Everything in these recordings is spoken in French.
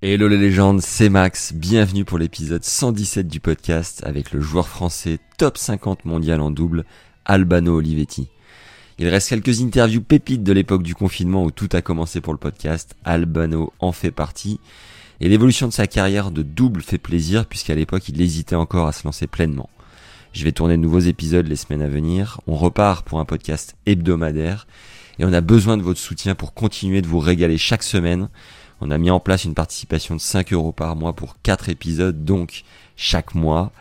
Hello les légendes, c'est Max. Bienvenue pour l'épisode 117 du podcast avec le joueur français top 50 mondial en double, Albano Olivetti. Il reste quelques interviews pépites de l'époque du confinement où tout a commencé pour le podcast. Albano en fait partie. Et l'évolution de sa carrière de double fait plaisir puisqu'à l'époque il hésitait encore à se lancer pleinement. Je vais tourner de nouveaux épisodes les semaines à venir. On repart pour un podcast hebdomadaire et on a besoin de votre soutien pour continuer de vous régaler chaque semaine. On a mis en place une participation de 5 euros par mois pour 4 épisodes, donc chaque mois,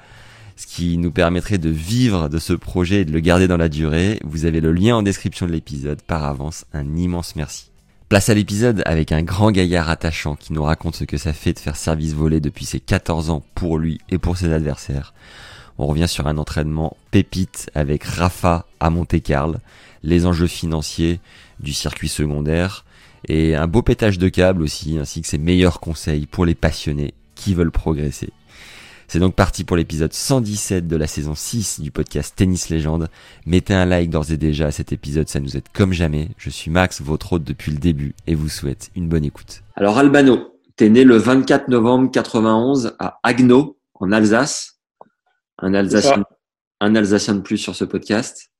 ce qui nous permettrait de vivre de ce projet et de le garder dans la durée. Vous avez le lien en description de l'épisode. Par avance, un immense merci. Place à l'épisode avec un grand gaillard attachant qui nous raconte ce que ça fait de faire service volé depuis ses 14 ans pour lui et pour ses adversaires. On revient sur un entraînement pépite avec Rafa à Monte-Carlo, les enjeux financiers du circuit secondaire et un beau pétage de câble aussi, ainsi que ses meilleurs conseils pour les passionnés qui veulent progresser. C'est donc parti pour l'épisode 117 de la saison 6 du podcast Tennis Légende. Mettez un like d'ores et déjà à cet épisode, ça nous aide comme jamais. Je suis Max, votre hôte depuis le début, et vous souhaite une bonne écoute. Alors Albano, t'es né le 24 novembre 91 à Agno, en Alsace un Alsacien, un Alsacien de plus sur ce podcast.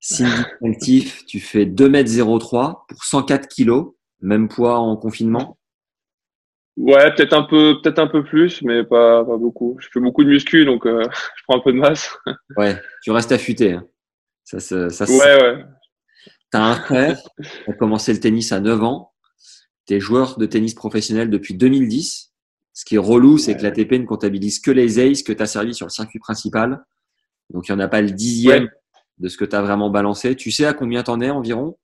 Signe distinctif, tu fais 2m03 pour 104 kg, même poids en confinement. Ouais, peut-être un peu, peut-être un peu plus, mais pas, pas beaucoup. Je fais beaucoup de muscu, donc euh, je prends un peu de masse. ouais, tu restes affûté. Hein. Ça, ça, ça, ouais, ouais. T'as un frère, tu as commencé le tennis à 9 ans. Tu es joueur de tennis professionnel depuis 2010. Ce qui est relou, c'est que l'ATP ne comptabilise que les aces que tu as servi sur le circuit principal. Donc, il n'y en a pas le dixième de ce que tu as vraiment balancé. Tu sais à combien t'en es environ?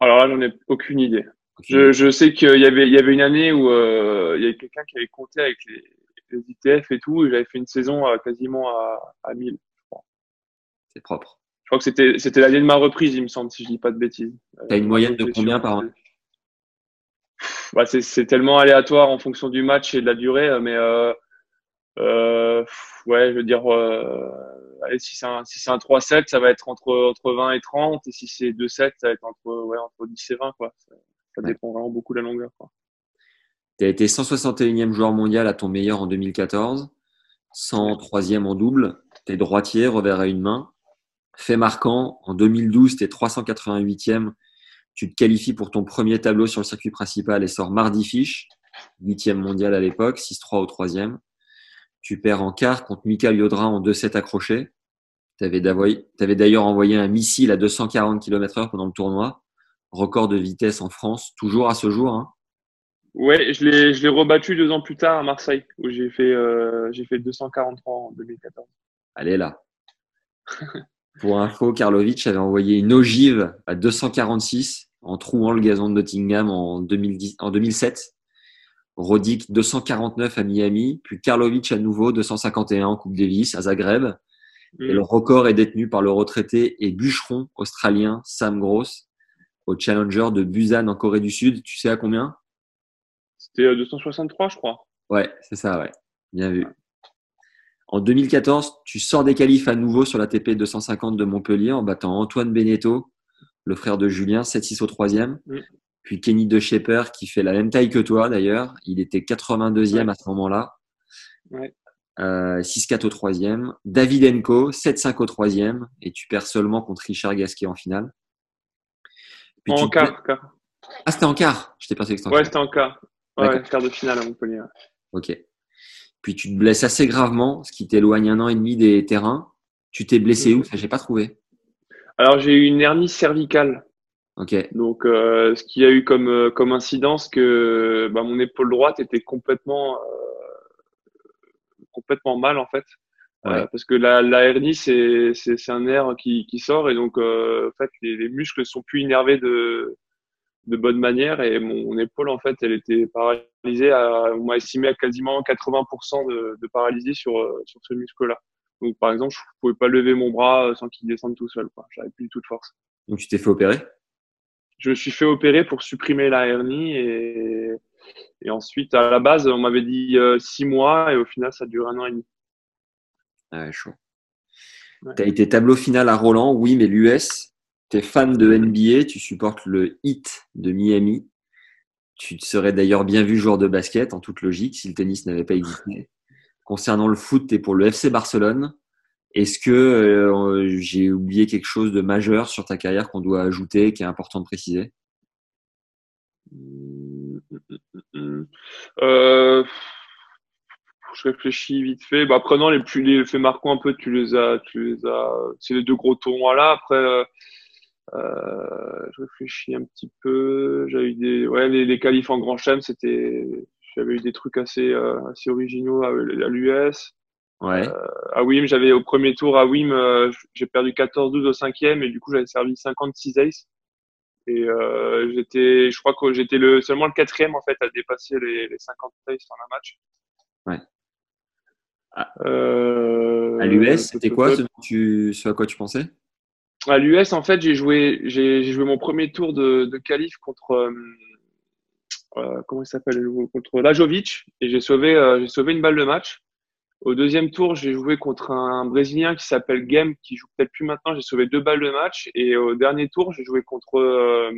Alors là, j'en ai aucune idée. Je, je, sais qu'il y avait, il y avait une année où euh, il y avait quelqu'un qui avait compté avec les, les ITF et tout, et j'avais fait une saison à, quasiment à, à 1000, je crois. C'est propre. Je crois que c'était, c'était l'année de ma reprise, il me semble, si je dis pas de bêtises. Tu as une moyenne de combien par an? bah, c'est tellement aléatoire en fonction du match et de la durée, euh, mais euh, euh, ouais, je veux dire, euh, allez, si c'est un, si un 3-7, ça va être entre, entre 20 et 30, et si c'est 2-7, ça va être entre, ouais, entre 10 et 20, quoi. Ça, ça dépend vraiment beaucoup de la longueur. Tu as été 161e joueur mondial à ton meilleur en 2014, 103e en double, tu es droitier, revers à une main. Fait marquant, en 2012, tu es 388e tu te qualifies pour ton premier tableau sur le circuit principal et sors mardi fiche, huitième mondial à l'époque, 6-3 au troisième. Tu perds en quart contre Mikael Yodra en 2-7 accrochés. Tu avais d'ailleurs envoyé un missile à 240 km heure pendant le tournoi. Record de vitesse en France, toujours à ce jour. Hein. Ouais, je l'ai, je l'ai rebattu deux ans plus tard à Marseille, où j'ai fait, euh, j'ai fait 243 en 2014. Allez là. Pour info, Karlovic avait envoyé une ogive à 246 en trouant le gazon de Nottingham en, 2010, en 2007. Rodic 249 à Miami, puis Karlovic à nouveau 251 en Coupe Davis à Zagreb. Et le record est détenu par le retraité et bûcheron australien Sam Gross au Challenger de Busan en Corée du Sud. Tu sais à combien? C'était 263, je crois. Ouais, c'est ça, ouais. Bien vu. En 2014, tu sors des qualifs à nouveau sur la TP 250 de Montpellier en battant Antoine Beneteau, le frère de Julien, 7-6 au troisième. Puis Kenny De Shepper qui fait la même taille que toi d'ailleurs. Il était 82e à ce moment-là. Ouais. Euh, 6-4 au troisième. David Enko, 7-5 au troisième. Et tu perds seulement contre Richard Gasquet en finale. Puis en quart, quart. Ah, c'était en quart Je t'ai pensé que c'était en ouais, c'était en quart. Ouais, quart de finale à Montpellier. Ok. Puis tu te blesses assez gravement, ce qui t'éloigne un an et demi des terrains. Tu t'es blessé où? Ça, j'ai pas trouvé. Alors j'ai eu une hernie cervicale. Ok. Donc euh, ce qui a eu comme euh, comme incidence que bah, mon épaule droite était complètement euh, complètement mal en fait. Euh, parce que la, la hernie c'est c'est un nerf qui qui sort et donc euh, en fait les, les muscles sont plus innervés de de bonne manière et mon, épaule en fait elle était paralysée à, on m'a estimé à quasiment 80% de, de paralysie sur sur ce muscle là donc par exemple je pouvais pas lever mon bras sans qu'il descende tout seul quoi. J'avais plus du tout de force. Donc tu t'es fait opérer? Je me suis fait opérer pour supprimer la hernie et et ensuite à la base on m'avait dit euh, six mois et au final ça dure un an et demi ah ouais chaud tu as été tableau final à Roland oui mais l'US tu es fan de NBA, tu supportes le Heat de Miami. Tu te serais d'ailleurs bien vu joueur de basket, en toute logique, si le tennis n'avait pas existé. Concernant le foot, tu es pour le FC Barcelone. Est-ce que euh, j'ai oublié quelque chose de majeur sur ta carrière qu'on doit ajouter, qui est important de préciser? Euh, Je réfléchis vite fait. Bah, prenant les plus les faits marquants un peu, tu les as, tu les as. C'est les deux gros tournois là. Après, euh, euh, je réfléchis un petit peu. J'avais eu des, ouais, les, les qualifs en Grand Chelem, c'était, j'avais eu des trucs assez, euh, assez originaux à, à l'US. Ouais. Euh, à Wim, j'avais au premier tour à Wim, euh, j'ai perdu 14-12 au cinquième et du coup j'avais servi 56 aces. Et euh, j'étais, je crois que j'étais le seulement le quatrième en fait à dépasser les, les 50 aces en un match. Ouais. Ah. Euh, à l'US, c'était quoi ce, tu, ce à quoi tu pensais? À l'US, en fait, j'ai joué, j'ai joué mon premier tour de, de qualif contre, comment il s'appelle, contre Lajovic, et j'ai sauvé, j'ai sauvé une balle de match. Au deuxième tour, j'ai joué contre un Brésilien qui s'appelle Game, qui joue peut-être plus maintenant. J'ai sauvé deux balles de match. Et au dernier tour, j'ai joué contre euh,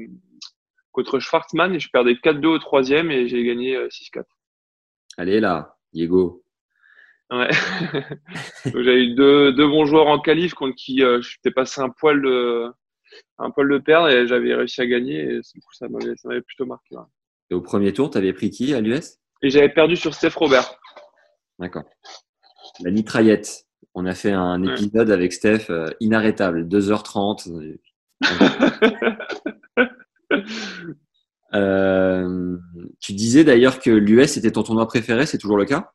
contre Schwartzmann et je perdais 4-2 au troisième et j'ai gagné 6-4. Allez là, Diego. Ouais. J'avais eu deux, deux bons joueurs en qualif contre qui euh, je t'ai passé un poil de, un poil de perdre et j'avais réussi à gagner. Et du coup, ça m'avait plutôt marqué. Et au premier tour, tu avais pris qui à l'US Et j'avais perdu sur Steph Robert. D'accord. La mitraillette. On a fait un épisode avec Steph euh, inarrêtable, 2h30. euh, tu disais d'ailleurs que l'US était ton tournoi préféré, c'est toujours le cas?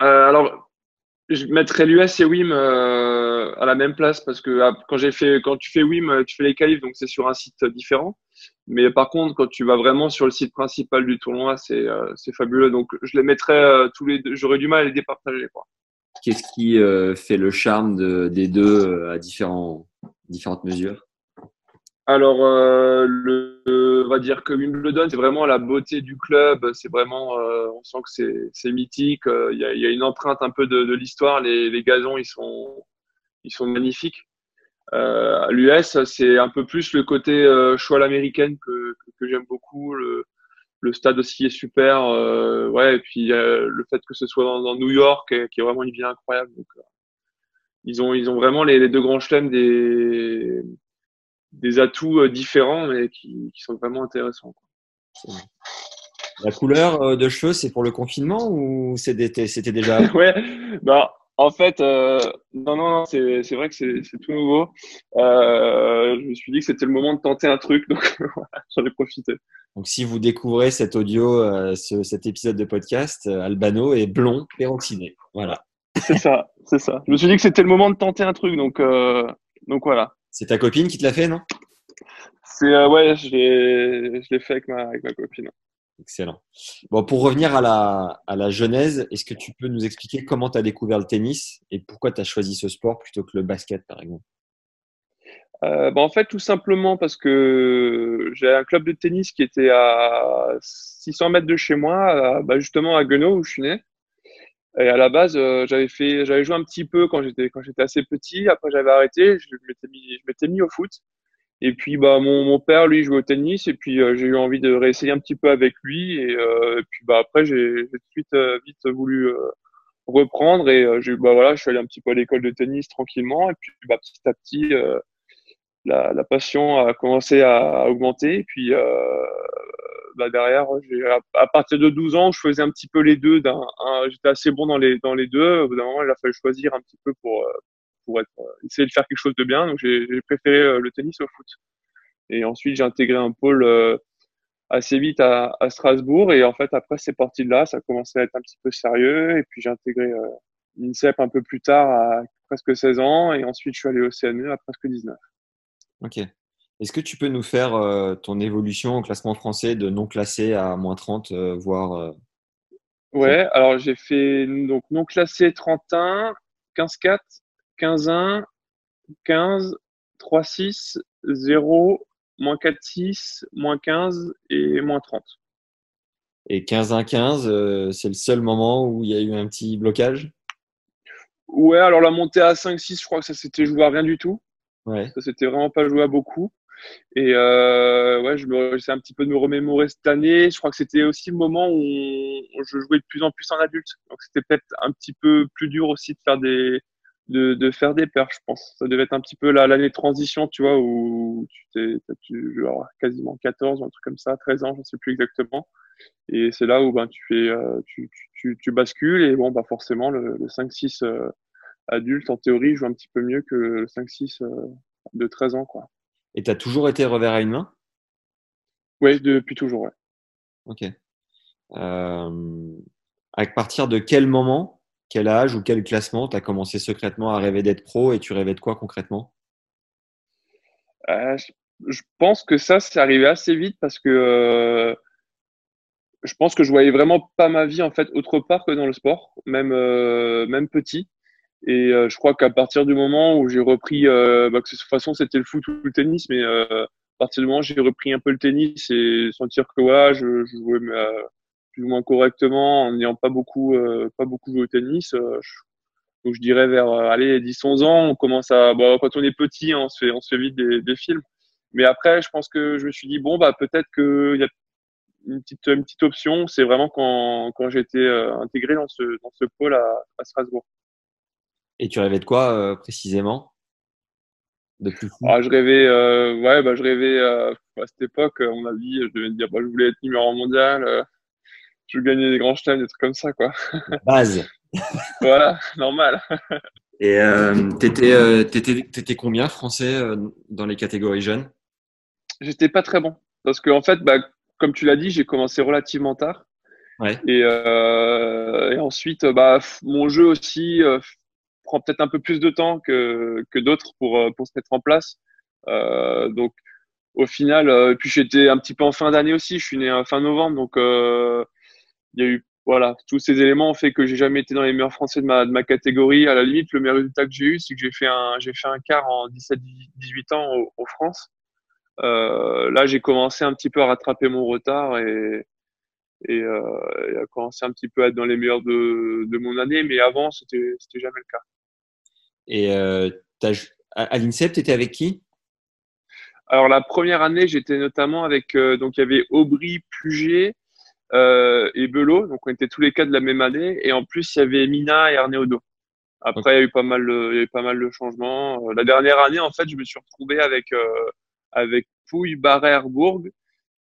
Euh, alors, je mettrais l'US et WIM à la même place parce que ah, quand j'ai fait, quand tu fais WIM, tu fais les qualifs, donc c'est sur un site différent. Mais par contre, quand tu vas vraiment sur le site principal du tournoi, c'est euh, c'est fabuleux. Donc, je les mettrais euh, tous les deux. J'aurais du mal à les départager. Qu'est-ce qui euh, fait le charme de, des deux à différents, différentes mesures? Alors, euh, le, on va dire que Wimbledon, c'est vraiment la beauté du club. C'est vraiment, euh, on sent que c'est mythique. Euh, il y, a, y, a, une empreinte un peu de, de l'histoire. Les, les, gazons, ils sont, ils sont magnifiques. Euh, à l'US, c'est un peu plus le côté euh, choix l'américaine que, que, que j'aime beaucoup. Le, le, stade aussi est super. Euh, ouais, et puis le fait que ce soit dans, dans New York, qui est vraiment une ville incroyable. Donc, ils ont, ils ont vraiment les, les deux grands chelems des des atouts euh, différents, mais qui, qui sont vraiment intéressants. Quoi. La couleur euh, de cheveux, c'est pour le confinement ou c'était déjà Ouais, bah en fait, euh, non, non, non, c'est vrai que c'est tout nouveau. Euh, je me suis dit que c'était le moment de tenter un truc, donc j'en ai profité. Donc, si vous découvrez cet audio, euh, ce, cet épisode de podcast, Albano est blond, peroxiné. Voilà. C'est ça, c'est ça. Je me suis dit que c'était le moment de tenter un truc, donc, donc voilà. C'est ta copine qui te l'a fait, non? C'est ouais, je l'ai fait avec ma, avec ma copine. Excellent. Bon, pour revenir à la, genèse, est-ce que tu peux nous expliquer comment tu as découvert le tennis et pourquoi tu as choisi ce sport plutôt que le basket, par exemple? Euh, bah en fait, tout simplement parce que j'ai un club de tennis qui était à 600 mètres de chez moi, bah justement à Guenot où je suis né. Et à la base, euh, j'avais fait, j'avais joué un petit peu quand j'étais quand j'étais assez petit. Après, j'avais arrêté. Je m'étais mis, je m'étais mis au foot. Et puis, bah, mon, mon père, lui, jouait au tennis. Et puis, euh, j'ai eu envie de réessayer un petit peu avec lui. Et, euh, et puis, bah, après, j'ai tout de suite vite voulu reprendre. Et j'ai, bah, voilà, je suis allé un petit peu à l'école de tennis tranquillement. Et puis, bah, petit à petit, la, la, passion a commencé à, à augmenter. Et puis, bah derrière, à, partir de 12 ans, je faisais un petit peu les deux. J'étais assez bon dans les, dans les deux. Au bout d'un moment, il a fallu choisir un petit peu pour, euh, pour être, euh, essayer de faire quelque chose de bien. Donc, j'ai préféré euh, le tennis au foot. Et ensuite, j'ai intégré un pôle assez vite à, à, Strasbourg. Et en fait, après, c'est parti de là. Ça a commencé à être un petit peu sérieux. Et puis, j'ai intégré l'INSEP un peu plus tard à presque 16 ans. Et ensuite, je suis allé au CNE à presque 19. Ok. Est-ce que tu peux nous faire euh, ton évolution au classement français de non classé à moins 30, euh, voire euh, Ouais, alors j'ai fait donc non classé 31, 15-4, 15-1, 15, 3-6, 0, moins 4-6, moins 15 et moins 30. Et 15-1-15, c'est le seul moment où il y a eu un petit blocage? Ouais, alors la montée à 5-6, je crois que ça s'était joué à rien du tout. Ouais. Ça s'était vraiment pas joué à beaucoup. Et euh, ouais, je me j'essaie un petit peu de me remémorer cette année. Je crois que c'était aussi le moment où je jouais de plus en plus en adulte. Donc c'était peut-être un petit peu plus dur aussi de faire des de, de faire des paires, je pense. Ça devait être un petit peu l'année de transition, tu vois, où tu t'es tu genre quasiment 14 ou un truc comme ça, 13 ans, je ne sais plus exactement. Et c'est là où ben tu fais euh, tu, tu, tu, bascules et bon bah forcément le, le 5-6 euh, adulte en théorie joue un petit peu mieux que le 5-6 euh, de 13 ans quoi. Et tu as toujours été revers à une main? Oui, depuis toujours, ouais. Ok. Euh, à partir de quel moment, quel âge ou quel classement tu as commencé secrètement à rêver d'être pro et tu rêvais de quoi concrètement? Euh, je, pense que ça, c'est arrivé assez vite parce que euh, je pense que je voyais vraiment pas ma vie en fait autre part que dans le sport, même, euh, même petit. Et je crois qu'à partir du moment où j'ai repris, bah, que de toute façon c'était le foot ou le tennis, mais à partir du moment où j'ai repris un peu le tennis et sentir que voilà, je, je jouais plus ou moins correctement en n'ayant pas beaucoup, euh, pas beaucoup joué au tennis. Je, donc je dirais vers allez 10-11 ans, on commence à, bah, quand on est petit, hein, on se fait, on se fait vite des, des, films. Mais après, je pense que je me suis dit bon bah peut-être qu'il y a une petite, une petite option. C'est vraiment quand, quand j'ai été intégré dans ce, dans ce pôle à, à Strasbourg. Et tu rêvais de quoi euh, précisément? De plus fou? Ah, Je rêvais, euh, ouais, bah, je rêvais euh, à cette époque, on a dit, je devais dire, bah, je voulais être numéro mondial, euh, je voulais gagner des grands chelems, des trucs comme ça, quoi. Base. voilà, normal. Et euh, t'étais, euh, t'étais, t'étais combien français euh, dans les catégories jeunes? J'étais pas très bon. Parce que, en fait, bah, comme tu l'as dit, j'ai commencé relativement tard. Ouais. Et, euh, et ensuite, bah, mon jeu aussi euh, prend peut-être un peu plus de temps que, que d'autres pour, euh, pour se mettre en place. Euh, donc, au final, euh, puis j'étais un petit peu en fin d'année aussi. Je suis né fin novembre, donc euh, il y a eu voilà tous ces éléments ont fait que j'ai jamais été dans les meilleurs français de ma, de ma catégorie. À la limite, le meilleur résultat que j'ai eu, c'est que j'ai fait un j'ai fait un quart en 17-18 ans au, au France. Euh, là, j'ai commencé un petit peu à rattraper mon retard et, et, euh, et, à commencer un petit peu à être dans les meilleurs de, de mon année. Mais avant, c'était c'était jamais le cas. Et euh, à l'INSEP, tu étais avec qui? Alors, la première année, j'étais notamment avec. Euh, donc, il y avait Aubry, Puget euh, et Belot. Donc, on était tous les quatre de la même année. Et en plus, il y avait Mina et Arnaud Après, il y a eu pas mal de, il y a eu pas mal de changements. Euh, la dernière année, en fait, je me suis retrouvé avec, euh, avec Pouille, Barrère, Bourg.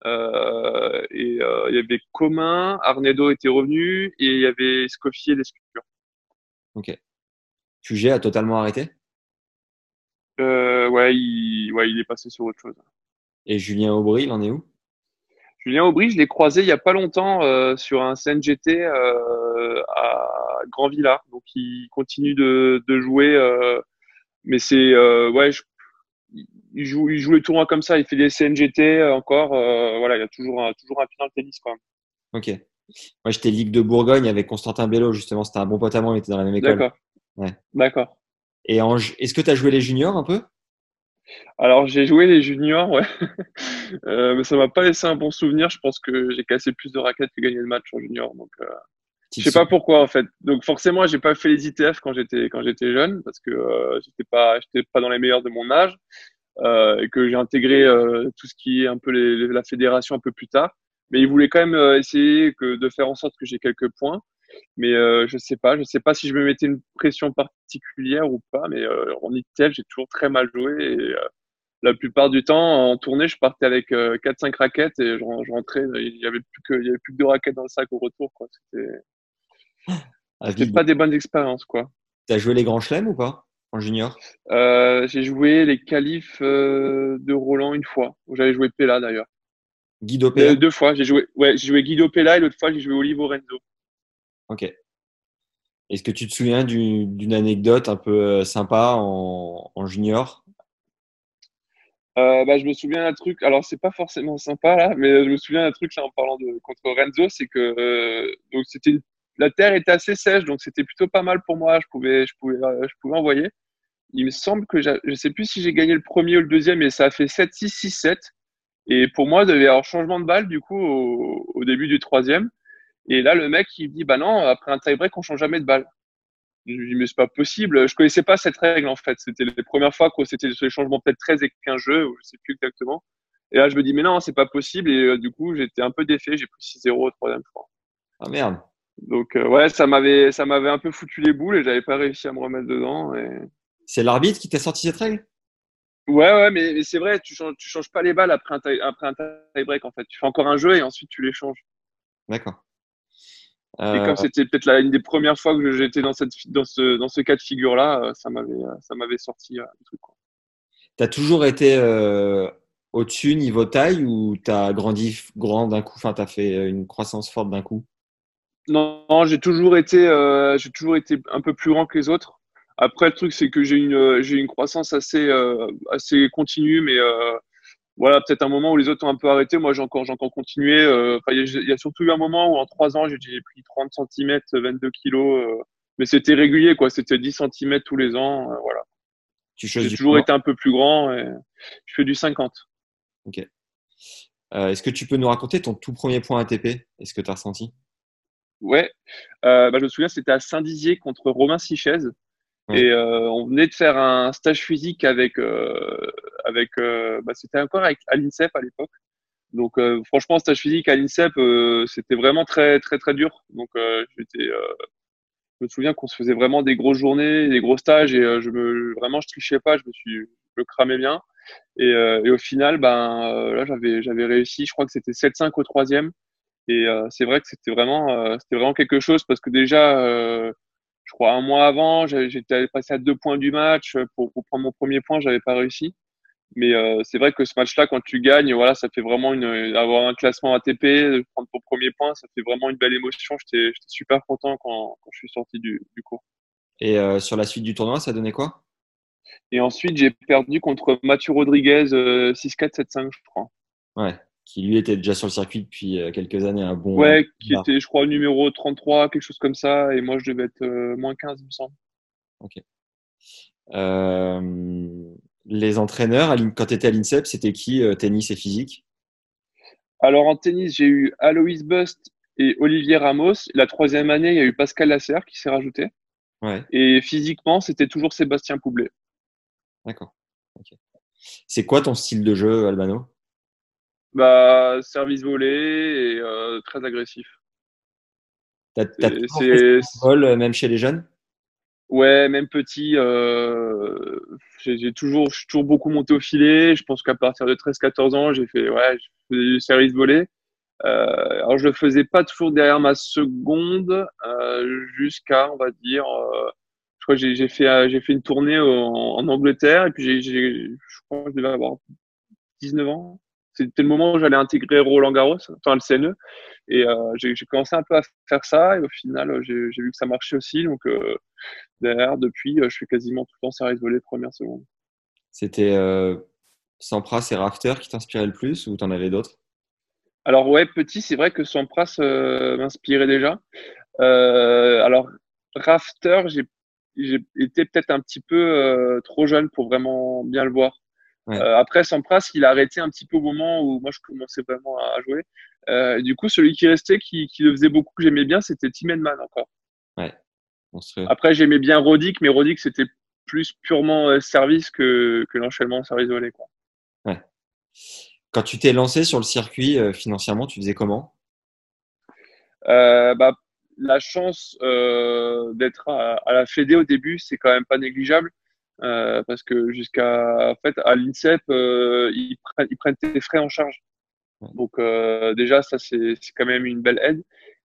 Euh, et euh, il y avait Commun, Arnedo était revenu et il y avait Scoffier, les sculptures. Ok. Puget a totalement arrêté? Euh, ouais, il, ouais, il est passé sur autre chose. Et Julien Aubry, il en est où? Julien Aubry, je l'ai croisé il y a pas longtemps euh, sur un CNGT euh, à Grand Villa. Donc il continue de, de jouer, euh, mais c'est ouais, je, il joue, il joue les tournois comme ça. Il fait des CNGT encore. Voilà, il y a toujours un, toujours un pied dans le tennis quand même. Ok. Moi, j'étais Ligue de Bourgogne avec Constantin Bello justement. C'était un bon pote à moi. Il était dans la même école. D'accord. Ouais. D'accord. Et en, est-ce que tu as joué les juniors un peu? Alors j'ai joué les juniors, ouais. euh, mais ça m'a pas laissé un bon souvenir. Je pense que j'ai cassé plus de raquettes que gagné le match en junior. Donc euh, je sais pas pourquoi en fait. Donc forcément j'ai pas fait les ITF quand j'étais quand j'étais jeune parce que euh, j'étais pas j'étais pas dans les meilleurs de mon âge euh, et que j'ai intégré euh, tout ce qui est un peu les, la fédération un peu plus tard. Mais ils voulaient quand même euh, essayer que de faire en sorte que j'ai quelques points. Mais euh, je sais pas, je sais pas si je me mettais une pression particulière ou pas. Mais euh, en ITF, j'ai toujours très mal joué et euh, la plupart du temps en tournée, je partais avec euh, 4-5 raquettes et je, je, rentrais. Il y avait plus que, il y avait plus que deux raquettes dans le sac au retour. Quoi. C'était, ah, c'était pas des bonnes expériences, quoi. T'as joué les grands chelems ou pas en junior? J'ai joué les qualifs de Roland une fois. J'avais joué Pella d'ailleurs. Guido Pella? Deux fois. J'ai joué, ouais, j'ai joué Guido Pella et l'autre fois j'ai joué Olivo Renzo. Ok. Est-ce que tu te souviens d'une anecdote un peu sympa en, junior? Euh, bah, je me souviens d'un truc, alors c'est pas forcément sympa là, mais je me souviens d'un truc là en parlant de contre Renzo, c'est que euh, donc c'était la terre était assez sèche, donc c'était plutôt pas mal pour moi. Je pouvais, je pouvais, je pouvais envoyer. Il me semble que je sais plus si j'ai gagné le premier ou le deuxième, mais ça a fait 7-6, 6-7. Et pour moi, il devait y avoir changement de balle du coup au, début du troisième. Et là, le mec, il dit, bah non, après un tie-break, on change jamais de balle. Je lui dis, mais c'est pas possible. Je connaissais pas cette règle, en fait. C'était les premières fois que c'était les changements peut-être 13 et 15 jeux, ou je sais plus exactement. Et là, je me dis, mais non, c'est pas possible. Et euh, du coup, j'étais un peu défait. J'ai pris 6-0 au troisième fois. Ah merde. Donc, euh, ouais, ça m'avait, ça m'avait un peu foutu les boules et j'avais pas réussi à me remettre dedans. Et... C'est l'arbitre qui t'a sorti cette règle? Ouais, ouais, mais, mais c'est vrai, tu changes, tu changes pas les balles après un, tie, après un tie-break, en fait. Tu fais encore un jeu et ensuite tu les changes. D'accord. Et comme c'était peut-être une des premières fois que j'étais dans, cette, dans, ce, dans ce cas de figure-là, euh, ça m'avait, ça m'avait sorti euh, le truc. Tu as toujours été euh, au-dessus niveau taille ou tu as grandi grand d'un coup? Enfin, tu as fait une croissance forte d'un coup? Non, non j'ai toujours, été, euh, j'ai toujours été un peu plus grand que les autres. Après, le truc, c'est que j'ai une, j'ai une croissance assez, euh, assez continue, mais euh, voilà, peut-être un moment où les autres ont un peu arrêté. Moi, j'ai encore, j'ai encore continué. Euh, il y, y, a surtout eu un moment où en trois ans, j'ai pris 30 cm, 22 kilos. Euh, mais c'était régulier, quoi. C'était 10 cm tous les ans. Euh, voilà. Tu j'ai toujours été un peu plus grand et je fais du 50. Ok. Euh, est-ce que tu peux nous raconter ton tout premier point ATP Est-ce que tu as ressenti? Ouais. bah, je me souviens, c'était à Saint-Dizier contre Romain Sichez. Et euh, on venait de faire un stage physique avec, euh, avec euh, bah, c'était encore avec, à l'INSEP à l'époque. Donc euh, franchement, stage physique à l'INSEP, euh, c'était vraiment très très très dur. Donc j'étais, je me souviens qu'on se faisait vraiment des grosses journées, des gros stages et je me, vraiment je trichais pas, je me suis, je cramais bien. Et, et au final, ben là j'avais j'avais réussi, je crois que c'était 7-5 au troisième. Et c'est vrai que c'était vraiment c'était vraiment quelque chose parce que déjà je crois un mois avant, j'étais passé à deux points du match pour, pour prendre mon premier point, j'avais pas réussi. Mais euh, c'est vrai que ce match-là, quand tu gagnes, voilà, ça fait vraiment une, avoir un classement ATP, prendre ton premier point, ça fait vraiment une belle émotion. J'étais super content quand, quand, je suis sorti du, du cours. Et euh, sur la suite du tournoi, ça donnait quoi? Et ensuite, j'ai perdu contre Mathieu Rodriguez euh, 6-4, 7-5, je crois. Ouais qui lui était déjà sur le circuit depuis euh, quelques années, un bon. Ouais, qui bar. était, je crois, numéro 33, quelque chose comme ça, et moi je devais être euh, moins 15, il me semble. Ok. Euh, les entraîneurs, quand tu étais à l'INSEP, c'était qui, euh, tennis et physique? Alors en tennis, j'ai eu Alois Bust et Olivier Ramos. La troisième année, il y a eu Pascal Lasserre qui s'est rajouté. Ouais. Et physiquement, c'était toujours Sébastien Poublet. D'accord. Okay. C'est quoi ton style de jeu, Albano? Bah, service volé et euh, très agressif. T'as fait vol même chez les jeunes? Ouais, même petit. Euh, j'ai toujours, je suis toujours beaucoup monté au filet. Je pense qu'à partir de 13-14 ans, j'ai fait, ouais, je du service volé. Euh, alors je le faisais pas toujours derrière ma seconde, euh, jusqu'à, on va dire, euh, je crois que j'ai fait, j'ai fait une tournée en, en Angleterre et puis j'ai, je crois que je devais avoir 19 ans c'était le moment où j'allais intégrer Roland Garros, enfin le CNE. Et euh, j'ai commencé un peu à faire ça. Et au final, j'ai vu que ça marchait aussi. Donc, euh, derrière, depuis, je fais quasiment tout le temps service volé première seconde. C'était euh, Sampras et Rafter qui t'inspiraient le plus ou t'en avais d'autres? Alors, ouais, petit, c'est vrai que Sampras euh, m'inspirait déjà. Euh, alors, Rafter, j'ai été peut-être un petit peu euh, trop jeune pour vraiment bien le voir. Ouais. Euh, après, Sampras, il a arrêté un petit peu au moment où moi je commençais vraiment à jouer. Euh, du coup, celui qui restait, qui, qui le faisait beaucoup, que j'aimais bien, c'était Tim Henman encore. Ouais. Monstrueux. Après, j'aimais bien Rodic, mais Rodic, c'était plus purement euh, service que, que l'enchaînement service volé. Quoi. Ouais. Quand tu t'es lancé sur le circuit euh, financièrement, tu faisais comment? Euh, bah, La chance euh, d'être à, à, la Fédé au début, c'est quand même pas négligeable. Euh, parce que jusqu'à en fait à l'INSEP euh, ils prennent ils prennent tes frais en charge. Donc euh, déjà ça c'est c'est quand même une belle aide.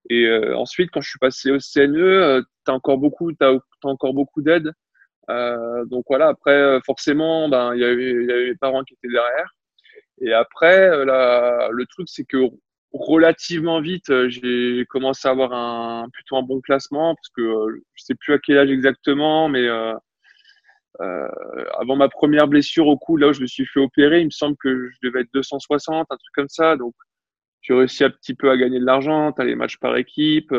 Et euh, ensuite quand je suis passé au CNE t'as encore beaucoup t'as as encore beaucoup d'aide. Donc voilà après forcément ben il y avait il y avait mes parents qui étaient derrière. Et après la, le truc c'est que relativement vite j'ai commencé à avoir un plutôt un bon classement parce que je sais plus à quel âge exactement mais avant ma première blessure au cou, là où je me suis fait opérer, il me semble que je devais être 260, un truc comme ça. Donc, tu réussis un petit peu à gagner de l'argent, tu as les matchs par équipe.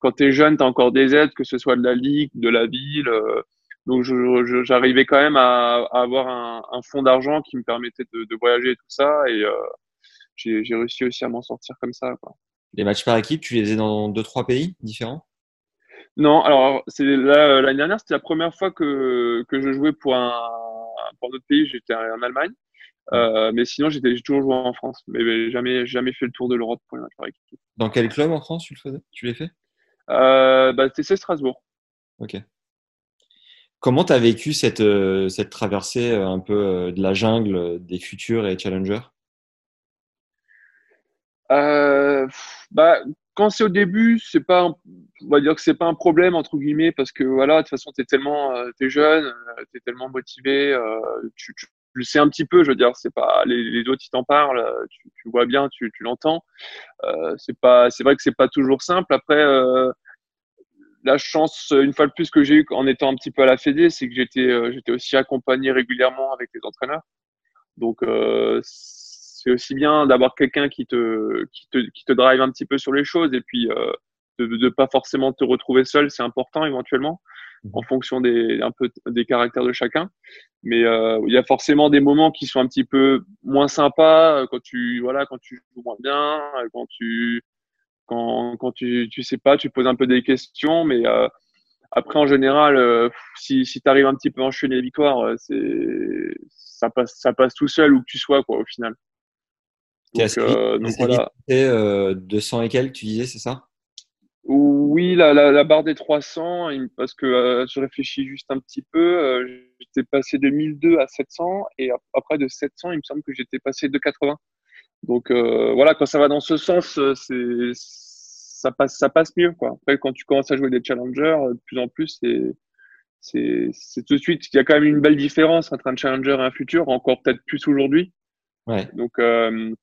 Quand tu es jeune, tu as encore des aides, que ce soit de la ligue, de la ville. Donc, j'arrivais quand même à, avoir un, un fonds d'argent qui me permettait de, de, voyager et tout ça. Et euh, j'ai réussi aussi à m'en sortir comme ça. Quoi. Les matchs par équipe, tu les faisais dans deux, trois pays différents? Non, alors c'est l'année dernière, c'était la première fois que, que je jouais pour un, pour pays. J'étais en Allemagne. Euh, mais sinon, j'ai toujours joué en France. Mais jamais, jamais fait le tour de l'Europe pour les matchs par équipe. Dans quel club en France tu le faisais? Tu l'as fait? Euh, bah, Strasbourg. Ok. Comment tu as vécu cette, euh, cette traversée euh, un peu euh, de la jungle des futurs et challengers? Bah, c'est au début, c'est pas, on va dire que c'est pas un problème entre guillemets parce que voilà, de toute façon, t'es tellement, t'es jeune, t'es tellement motivé, tu, tu, le sais un petit peu, je veux dire, c'est pas les, les autres ils t'en parlent, tu, vois bien, tu, l'entends. c'est pas, c'est vrai que c'est pas toujours simple. Après, la chance, une fois de plus, que j'ai eu en étant un petit peu à la Fédé, c'est que j'étais euh, j'étais aussi accompagné régulièrement avec les entraîneurs. Donc, euh, c'est aussi bien d'avoir quelqu'un qui te, qui, te, qui te drive un petit peu sur les choses et puis euh, de ne pas forcément te retrouver seul, c'est important éventuellement mmh. en fonction des, un peu des caractères de chacun. Mais euh, il y a forcément des moments qui sont un petit peu moins sympas quand tu, voilà, quand tu joues moins bien, quand tu quand, quand tu, tu sais pas, tu poses un peu des questions, mais euh, après, en général, euh, si, si tu arrives un petit peu à enchaîner les victoires, euh, c'est, ça, passe, ça passe tout seul où que tu sois, quoi, au final. Donc, euh, donc voilà. Euh, 200 et quelques, tu disais, c'est ça? Oui, la, la, la, barre des 300, parce que euh, je réfléchis juste un petit peu, j'étais passé de 1002 à 700, et après de 700, il me semble que j'étais passé de 80. Donc euh, voilà, quand ça va dans ce sens, euh, c'est ça passe ça passe mieux quoi. Après quand tu commences à jouer des challengers, euh, de plus en plus c'est c'est c'est tout de suite il y a quand même une belle différence entre un challenger et un futur, encore peut-être plus aujourd'hui. Ouais. Donc euh,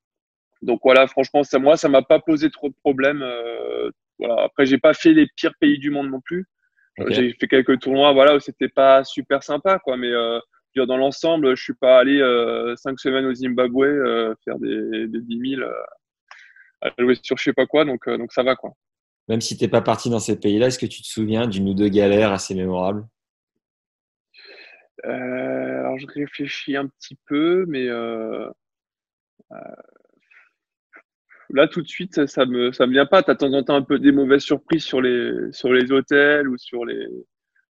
donc voilà, franchement ça moi ça m'a pas posé trop de problèmes. Euh, voilà. Après j'ai pas fait les pires pays du monde non plus. Okay. J'ai fait quelques tournois voilà où c'était pas super sympa quoi, mais euh, dans l'ensemble, je suis pas allé euh, cinq semaines au Zimbabwe euh, faire des, des 10 000 euh, à jouer sur je sais pas quoi, donc, donc ça va quoi. Même si tu n'es pas parti dans ces pays-là, est-ce que tu te souviens d'une ou deux galères assez mémorables? Alors je réfléchis un petit peu, mais là tout de suite ça me ça me vient pas. T'as de temps en temps un peu des mauvaises surprises sur les sur les hôtels ou sur les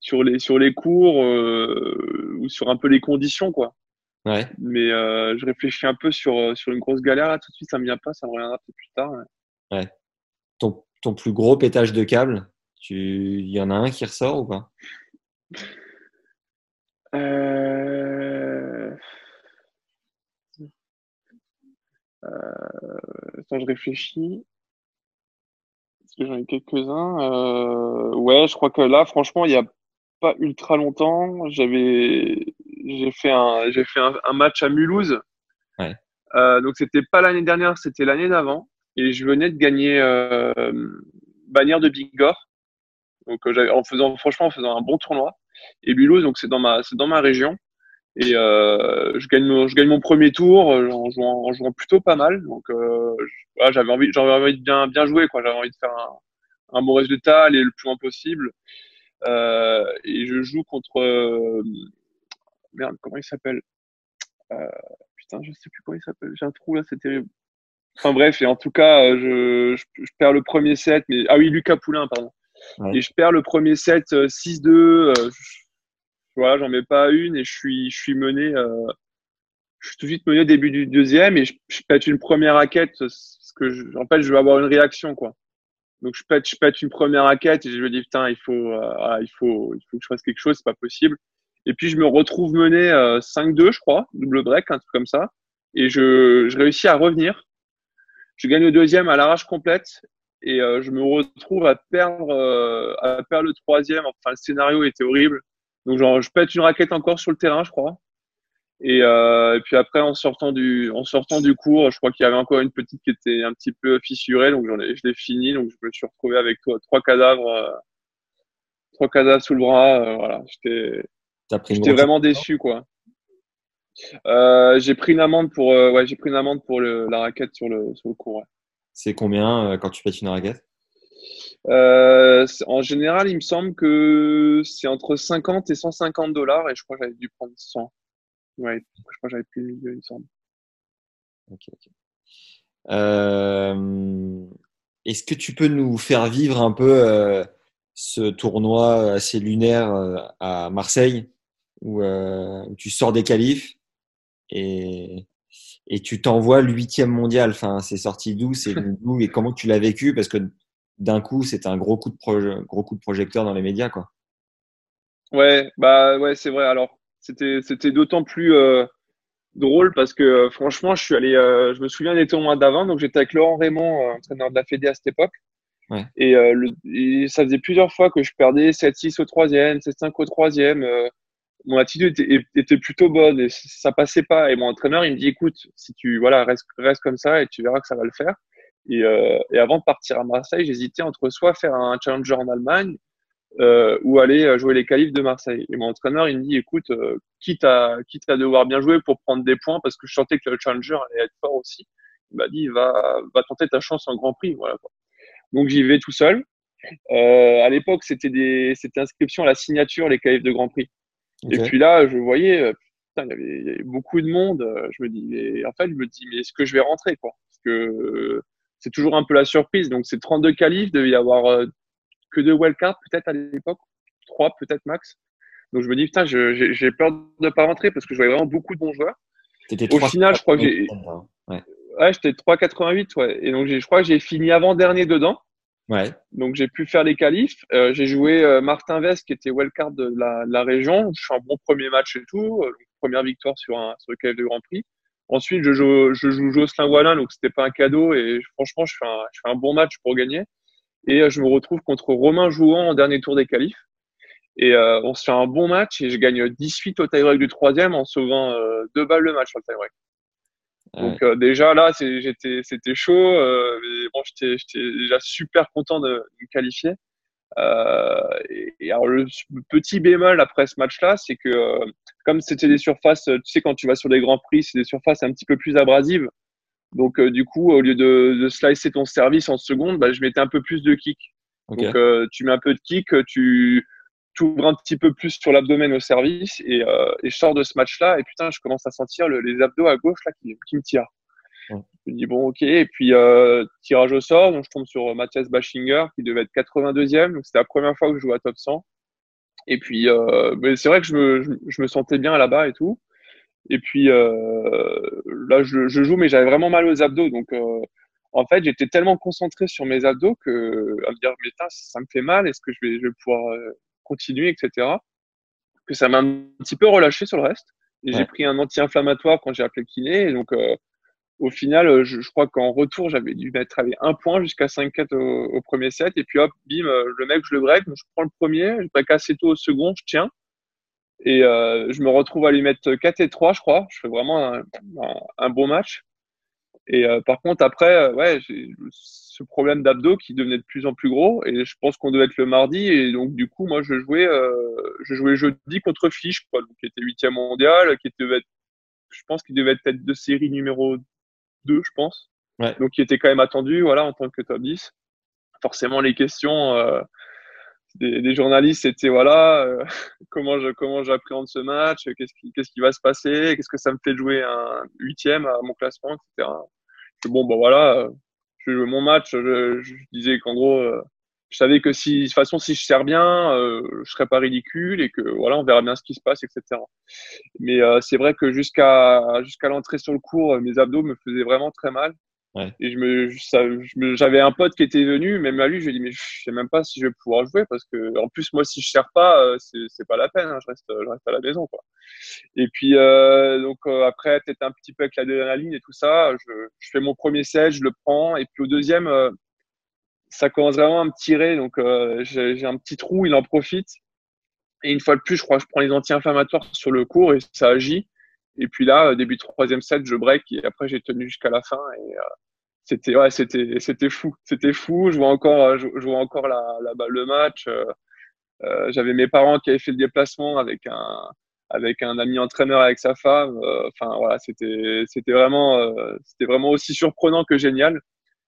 sur les sur les cours euh, ou sur un peu les conditions quoi. Ouais. Mais euh, je réfléchis un peu sur sur une grosse galère là tout de suite ça me vient pas ça me reviendra peut-être plus tard. Ouais. ouais. Ton ton plus gros pétage de câble, tu y en a un qui ressort ou pas? Euh... Euh... Attends, je réfléchis parce que j'en ai quelques-uns. Euh, ouais, je crois que là, franchement, il y a pas ultra longtemps. J'avais, j'ai fait un, j'ai fait un, un, match à Mulhouse. Ouais. Euh, donc c'était pas l'année dernière, c'était l'année d'avant. Et je venais de gagner euh, bannière de Bigorre. Donc euh, en faisant, franchement, en faisant un bon tournoi. Et Mulhouse, donc c'est dans ma, c'est dans ma région. Et euh, je gagne, mon, je gagne mon premier tour en jouant, en jouant plutôt pas mal. Donc euh, voilà, j'avais envie, j'avais envie de bien, bien jouer, quoi. J'avais envie de faire un, un bon résultat, aller le plus loin possible. Euh, et je joue contre euh, merde comment il s'appelle? Euh, putain je sais plus comment il s'appelle j'ai un trou là c'est terrible enfin bref et en tout cas je, je, je, perds le premier set mais ah oui Lucas Poulain pardon ouais. et je perds le premier set 6-2 euh, voilà j'en mets pas une et je suis je suis mené euh, je suis tout de suite mené au début du deuxième et je, pète une première raquette parce que je, en fait je veux avoir une réaction quoi donc je pète, je pète une première raquette et je me dis putain il faut, euh, il faut, il faut que je fasse quelque chose, c'est pas possible. Et puis je me retrouve mené euh, 5-2 je crois, double break, un truc comme ça, et je, je réussis à revenir. Je gagne le deuxième à l'arrache complète et euh, je me retrouve à perdre, euh, à perdre le troisième. Enfin le scénario était horrible. Donc genre je pète une raquette encore sur le terrain je crois. Et, euh, et, puis après, en sortant du, en sortant du cours, je crois qu'il y avait encore une petite qui était un petit peu fissurée, donc j'en ai, je l'ai fini, donc je me suis retrouvé avec toi, trois cadavres, euh, trois cadavres sous le bras, euh, voilà. J'étais. J'étais vraiment déçu, quoi. Euh, j'ai pris une amende pour, ouais, j'ai pris une amende pour le, la raquette sur le, sur le cours. C'est combien quand tu pètes une raquette? En général, il me semble que c'est entre 50 et 150 dollars et je crois que j'avais dû prendre 100. Ouais, je crois que j'avais plus, il me semble. Ok, ok. Euh, est-ce que tu peux nous faire vivre un peu euh, ce tournoi assez lunaire euh, à Marseille où, tu sors des qualifs et, et tu t'envoies l'huitième mondial? Enfin, c'est sorti d'où? C'est d'où et comment tu l'as vécu? Parce que d'un coup, c'était un gros coup de gros coup de projecteur dans les médias, quoi. Ouais, bah ouais, c'est vrai. Alors, c'était c'était d'autant plus drôle parce que euh, franchement, je suis allé, euh, je me souviens des tournois d'avant, donc j'étais avec Laurent Raymond, euh, entraîneur de la Fédé à cette époque. Ouais. Et, le, ça faisait plusieurs fois que je perdais 7-6 au troisième, 7-5 au troisième. mon attitude était, était, plutôt bonne et ça passait pas. Et mon entraîneur, il me dit, écoute, si tu voilà, reste, reste comme ça et tu verras que ça va le faire. Et, et avant de partir à Marseille, j'hésitais entre soit faire un challenger en Allemagne euh, ou aller euh, jouer les qualifs de Marseille. Et mon entraîneur, il me dit, écoute, euh, quitte, à, quitte à devoir bien jouer pour prendre des points, parce que je sentais que le Challenger allait être fort aussi, il m'a dit, va, va tenter ta chance en Grand Prix. Voilà, quoi. Donc j'y vais tout seul. Euh, à l'époque, c'était des, c'était inscription à la signature, les qualifs de Grand Prix. Et puis là, je voyais, euh, putain, il y, avait, il y avait beaucoup de monde. Je me dis, mais en fait, je me dis, mais est-ce que je vais rentrer, quoi? Parce que c'est toujours un peu la surprise. Donc, c'est 32 qualifs, devait y avoir que deux wildcards peut-être à l'époque, trois peut-être max. Donc je me dis putain, j'ai peur de ne pas rentrer parce que je voyais vraiment beaucoup de bons joueurs. Au final, je crois que j'ai. Ouais, ouais j'étais 3,88. Ouais. Et donc je crois que j'ai fini avant-dernier dedans. Ouais. Donc j'ai pu faire les qualifs. Euh, j'ai joué euh, Martin Vest qui était wildcard de la, de la, région. Je suis un bon premier match et tout. Euh, première victoire sur, un, sur le qualif de Grand Prix. Ensuite, je joue, je joue Jocelyn Wallin, donc c'était pas un cadeau. Et franchement, je fais, un, je fais un bon match pour gagner. Et euh, je me retrouve contre Romain Jouan en dernier tour des qualifs. Et euh, on se fait un bon match et je gagne 18 au tie-break du troisième en sauvant euh, deux balles le match sur le tie-break. Donc euh, déjà là, j'étais, c'était chaud. Euh, mais bon, j'étais, déjà super content de, me qualifier. Et, et, alors le petit bémol après ce match-là, c'est que comme c'était des surfaces, tu sais quand tu vas sur des grands prix, c'est des surfaces un petit peu plus abrasives. Donc, euh, du coup, au lieu de, de, slicer ton service en seconde, bah, je mettais un peu plus de kick. Donc, euh, tu mets un peu de kick, tu ouvres un petit peu plus sur l'abdomen au service et, euh, et, je sors de ce match-là et putain, je commence à sentir le, les abdos à gauche là qui, qui me tirent. Je me dis bon, ok. Et puis, euh, tirage au sort, donc je tombe sur Mathias Bachinger qui devait être 82e. Donc, c'était la première fois que je jouais à top 100. Et puis, euh, c'est vrai que je me, je, je me sentais bien là-bas et tout. Et puis euh, là, je, je, joue, mais j'avais vraiment mal aux abdos. Donc, euh, en fait, j'étais tellement concentré sur mes abdos que à me dire, mais ça me fait mal. Est-ce que je vais, je vais pouvoir continuer, etc. Que ça m'a un petit peu relâché sur le reste. Et j'ai pris un anti-inflammatoire quand j'ai appelé le kiné. Et donc, euh, au final, je, je crois qu'en retour, j'avais dû mettre un point jusqu'à 5-4 au, au, premier set. Et puis hop, bim, le mec, je le break. Je prends le premier, je break assez tôt au second, je tiens. Et euh, je me retrouve à lui mettre 4 et 3, je crois. Je fais vraiment un, un, bon match. Et euh, par contre, après, euh, ouais, j'ai ce problème d'abdos qui devenait de plus en plus gros. Et je pense qu'on devait être le mardi. Et donc, du coup, moi, je jouais, euh, je jouais jeudi contre Fish, quoi, donc, qui était huitième mondial, qui devait être, je pense qu'il devait être de série numéro 2, je pense. Ouais. Donc, qui était quand même attendu, voilà, en tant que top 10. Forcément, les questions, euh, des, des, journalistes, c'était voilà, euh, comment je comment j'appréhende ce match, qu'est-ce qui qu'est-ce qui va se passer, qu'est-ce que ça me fait de jouer un huitième à mon classement, etc. bon, ben voilà, euh, je joue mon match, je, je disais qu'en gros, euh, je savais que si de toute façon si je sers bien, euh, je serais pas ridicule et que voilà, on verra bien ce qui se passe, etc. Mais c'est vrai que jusqu'à jusqu'à l'entrée sur le cours, mes abdos me faisaient vraiment très mal. Ouais. Et je me, j'avais un pote qui était venu, même à lui, je lui ai dit, mais je sais même pas si je vais pouvoir jouer parce que, en plus, moi, si je sers pas, euh, c'est, c'est pas la peine, hein, je reste, je reste à la maison, quoi. Et puis, euh, donc, euh, après, peut-être un petit peu avec l'adrénaline et tout ça, je, je fais mon premier set, je le prends, et puis au deuxième, euh, ça commence vraiment à me tirer, donc, euh, j'ai, un petit trou, il en profite. Et une fois de plus, je crois je prends les anti-inflammatoires sur le cours et ça agit. Et puis là, euh, début troisième set, je break et après j'ai tenu jusqu'à la fin et euh, c'était ouais, c'était c'était fou, c'était fou. Je vois encore, je, je vois encore la, la, le match. Euh, j'avais mes parents qui avaient fait le déplacement avec un avec un ami entraîneur avec sa femme. Enfin voilà, c'était c'était vraiment c'était vraiment aussi surprenant que génial.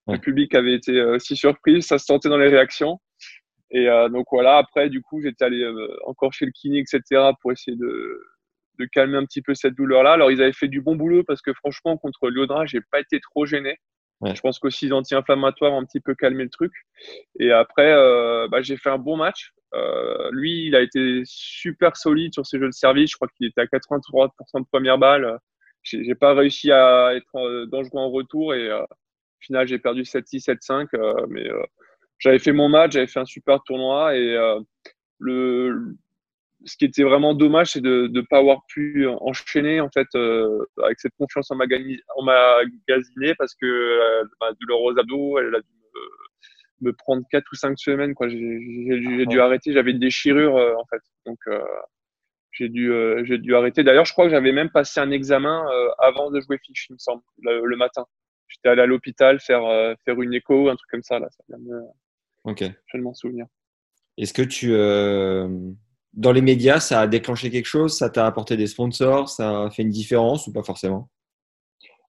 Le public avait été aussi surpris, ça se sentait dans les réactions. Et donc voilà, après du coup j'étais allé encore chez le kiné, etc. pour essayer de de calmer un petit peu cette douleur-là. Alors, ils avaient fait du bon boulot parce que franchement, contre Liodra, j'ai pas été trop gêné. Je pense qu'aussi les anti-inflammatoires ont un petit peu calmé le truc. Et après, euh, bah, j'ai fait un bon match. Euh, lui, il a été super solide sur ses jeux de service. Je crois qu'il était à 83% de première balle. J'ai pas réussi à être euh, dangereux en retour et au final, j'ai perdu 7-6, 7-5. mais j'avais fait mon match, j'avais fait un super tournoi et le, ce qui était vraiment dommage, c'est de ne pas avoir pu enchaîner en fait euh, avec cette confiance en, en magasiné parce que euh, bah, douleur aux abdos, elle a dû me, prendre quatre ou cinq semaines. Quoi. J'ai, j'ai, dû arrêter. J'avais une déchirure euh, en fait, donc euh, j'ai dû j'ai dû arrêter. D'ailleurs, je crois que j'avais même passé un examen avant de jouer fiche, il me semble, le, matin. J'étais allé à l'hôpital faire faire une écho, un truc comme ça là. Ça vient de, ok. Je m'en souvenir. Est-ce que tu dans les médias, ça a déclenché quelque chose? Ça t'a apporté des sponsors? Ça a fait une différence ou pas forcément?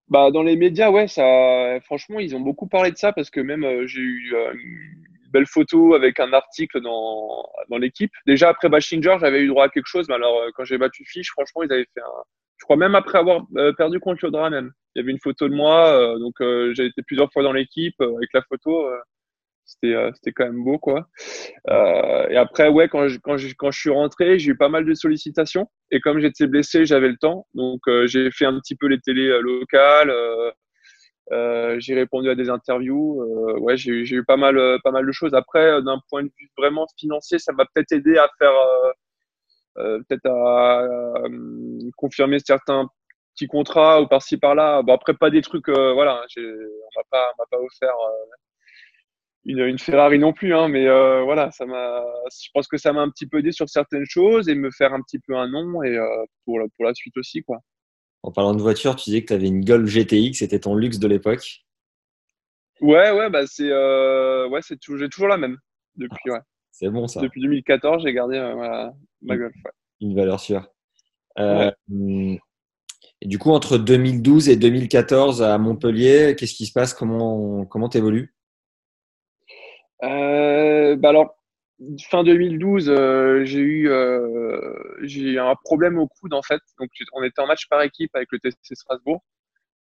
Bah, Dans les médias, ouais, ça, franchement, ils ont beaucoup parlé de ça parce que même euh, j'ai eu euh, une belle photo avec un article dans, dans l'équipe. Déjà, après Bashinger, j'avais eu droit à quelque chose, mais alors euh, quand j'ai battu Fiche, franchement, ils avaient fait un. Je crois même après avoir perdu contre Yodra même. Il y avait une photo de moi, donc j'ai été plusieurs fois dans l'équipe avec la photo c'était euh, c'était quand même beau quoi. Euh, et après ouais quand je, quand je, quand je suis rentré j'ai eu pas mal de sollicitations. Et comme j'étais blessé j'avais le temps. Donc euh, j'ai fait un petit peu les télés euh, locales euh, j'ai répondu à des interviews ouais j'ai eu pas mal pas mal de choses. Après d'un point de vue vraiment financier ça m'a peut-être aidé à faire peut-être à, confirmer certains petits contrats ou par-ci par-là bon après pas des trucs voilà on m'a pas on m'a pas offert une, une, Ferrari non plus, hein, mais euh, voilà, ça m'a, je pense que ça m'a un petit peu aidé sur certaines choses et me faire un petit peu un nom et euh, pour, la, pour la suite aussi, quoi. En parlant de voiture, tu disais que tu avais une Golf GTX, c'était ton luxe de l'époque. Ouais, ouais, bah c'est, euh, ouais, c'est toujours, j'ai toujours la même depuis, ouais. C'est bon ça. Depuis 2014, j'ai gardé ma, ma Golf. Ouais. Une valeur sûre. Ouais. Et du coup, entre 2012 et 2014 à Montpellier, qu'est-ce qui se passe? Comment comment t'évolues? Euh, bah alors, fin 2012, euh, j'ai eu euh, j'ai un problème au coude en fait. Donc on était en match par équipe avec le TC Strasbourg.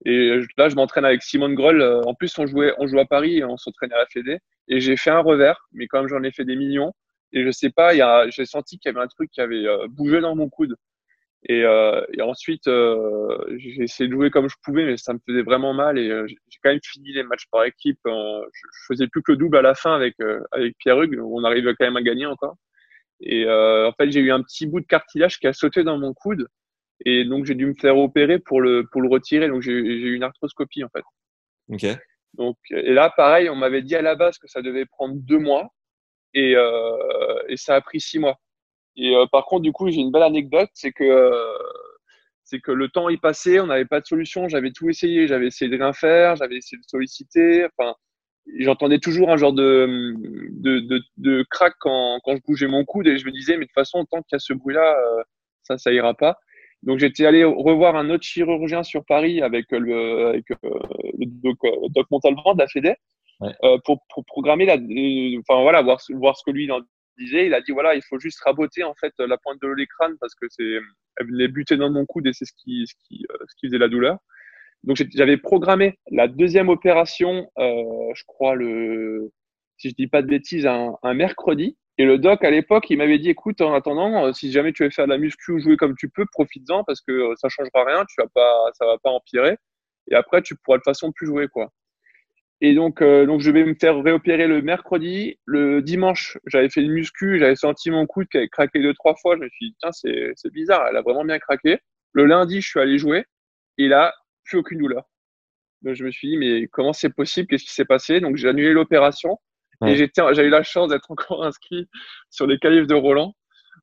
Et là, je m'entraîne avec Simone Groll. En plus, on jouait, on jouait à Paris et on s'entraînait à la Fédé. Et j'ai fait un revers, mais même, j'en ai fait des millions. Et je sais pas, j'ai senti qu'il y avait un truc qui avait bougé dans mon coude. Et, euh, et ensuite, euh, j'ai essayé de jouer comme je pouvais, mais ça me faisait vraiment mal. Et euh, j'ai quand même fini les matchs par équipe. je, faisais plus que le double à la fin avec euh, avec Pierre Hugues. On arrivait quand même à gagner encore. Et en fait, j'ai eu un petit bout de cartilage qui a sauté dans mon coude. Et donc, j'ai dû me faire opérer pour le pour le retirer. Donc, j'ai eu une arthroscopie en fait. Ok. Donc, et là, pareil, on m'avait dit à la base que ça devait prendre deux mois. Et, et ça a pris six mois. Et euh, par contre, du coup, j'ai une belle anecdote, c'est que euh, c'est que le temps y passait, on n'avait pas de solution. J'avais tout essayé, j'avais essayé de rien faire, j'avais essayé de solliciter. Enfin, j'entendais toujours un genre de de, de, de crack quand, quand je bougeais mon coude et je me disais, mais de toute façon, tant qu'il y a ce bruit-là, euh, ça, ça ira pas. Donc j'étais allé revoir un autre chirurgien sur Paris avec le, avec, le doc, doc Montalvan de la FEDE ouais. pour, pour programmer la, enfin voilà, voir, voir ce que lui il en disait, il a dit voilà, il faut juste raboter en fait la pointe de l'écran parce que c'est elle venait buter dans mon coude et c'est ce qui ce qui euh, ce qui faisait la douleur. Donc j'avais programmé la deuxième opération, euh, je crois le si je dis pas de bêtises, un, un mercredi. Et le doc à l'époque, il m'avait dit écoute, en attendant, euh, si jamais tu veux faire de la muscu ou jouer comme tu peux, profites-en parce que euh, ça changera rien, tu vas pas, ça va pas empirer. Et après, tu pourras de façon plus jouer quoi. Et donc, euh, donc, je vais me faire réopérer le mercredi. Le dimanche, j'avais fait une muscu, j'avais senti mon coude qui avait craqué deux, trois fois. Je me suis dit, tiens, c'est bizarre, elle a vraiment bien craqué. Le lundi, je suis allé jouer et là, plus aucune douleur. Donc, je me suis dit, mais comment c'est possible? Qu'est-ce qui s'est passé? Donc, j'ai annulé l'opération et j'ai eu la chance d'être encore inscrit sur les qualifs de Roland.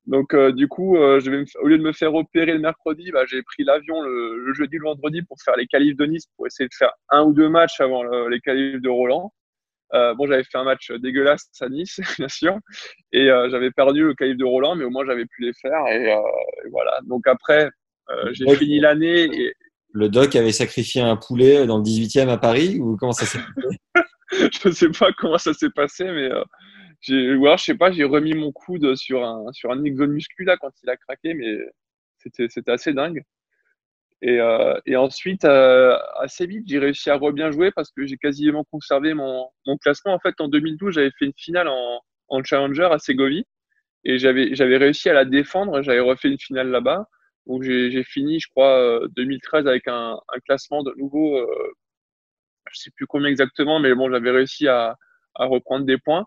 Donc euh, du coup, euh, je vais au lieu de me faire opérer le mercredi, bah, j'ai pris l'avion le, le, jeudi, le vendredi pour faire les qualifs de Nice, pour essayer de faire un ou deux matchs avant le, les qualifs de Roland. Euh, bon, j'avais fait un match dégueulasse à Nice, bien sûr, et euh, j'avais perdu le calife de Roland, mais au moins j'avais pu les faire. Et, euh, voilà. Donc après, j'ai fini l'année. Et... Le doc avait sacrifié un poulet dans le 18e à Paris ou comment ça s'est passé? Je ne sais pas comment ça s'est passé, mais j'ai, ou alors je sais pas, j'ai remis mon coude sur un sur un exo muscu là quand il a craqué, mais c'était c'était assez dingue. Et, euh, et ensuite, euh, assez vite, j'ai réussi à re bien jouer parce que j'ai quasiment conservé mon, mon classement. En fait, en 2012, j'avais fait une finale en, en Challenger à Ségovie et j'avais j'avais réussi à la défendre. J'avais refait une finale là-bas. Donc j'ai fini, je crois, 2013 euh, avec un, un classement de nouveau. Je sais plus combien exactement, mais bon, j'avais réussi à, à reprendre des points.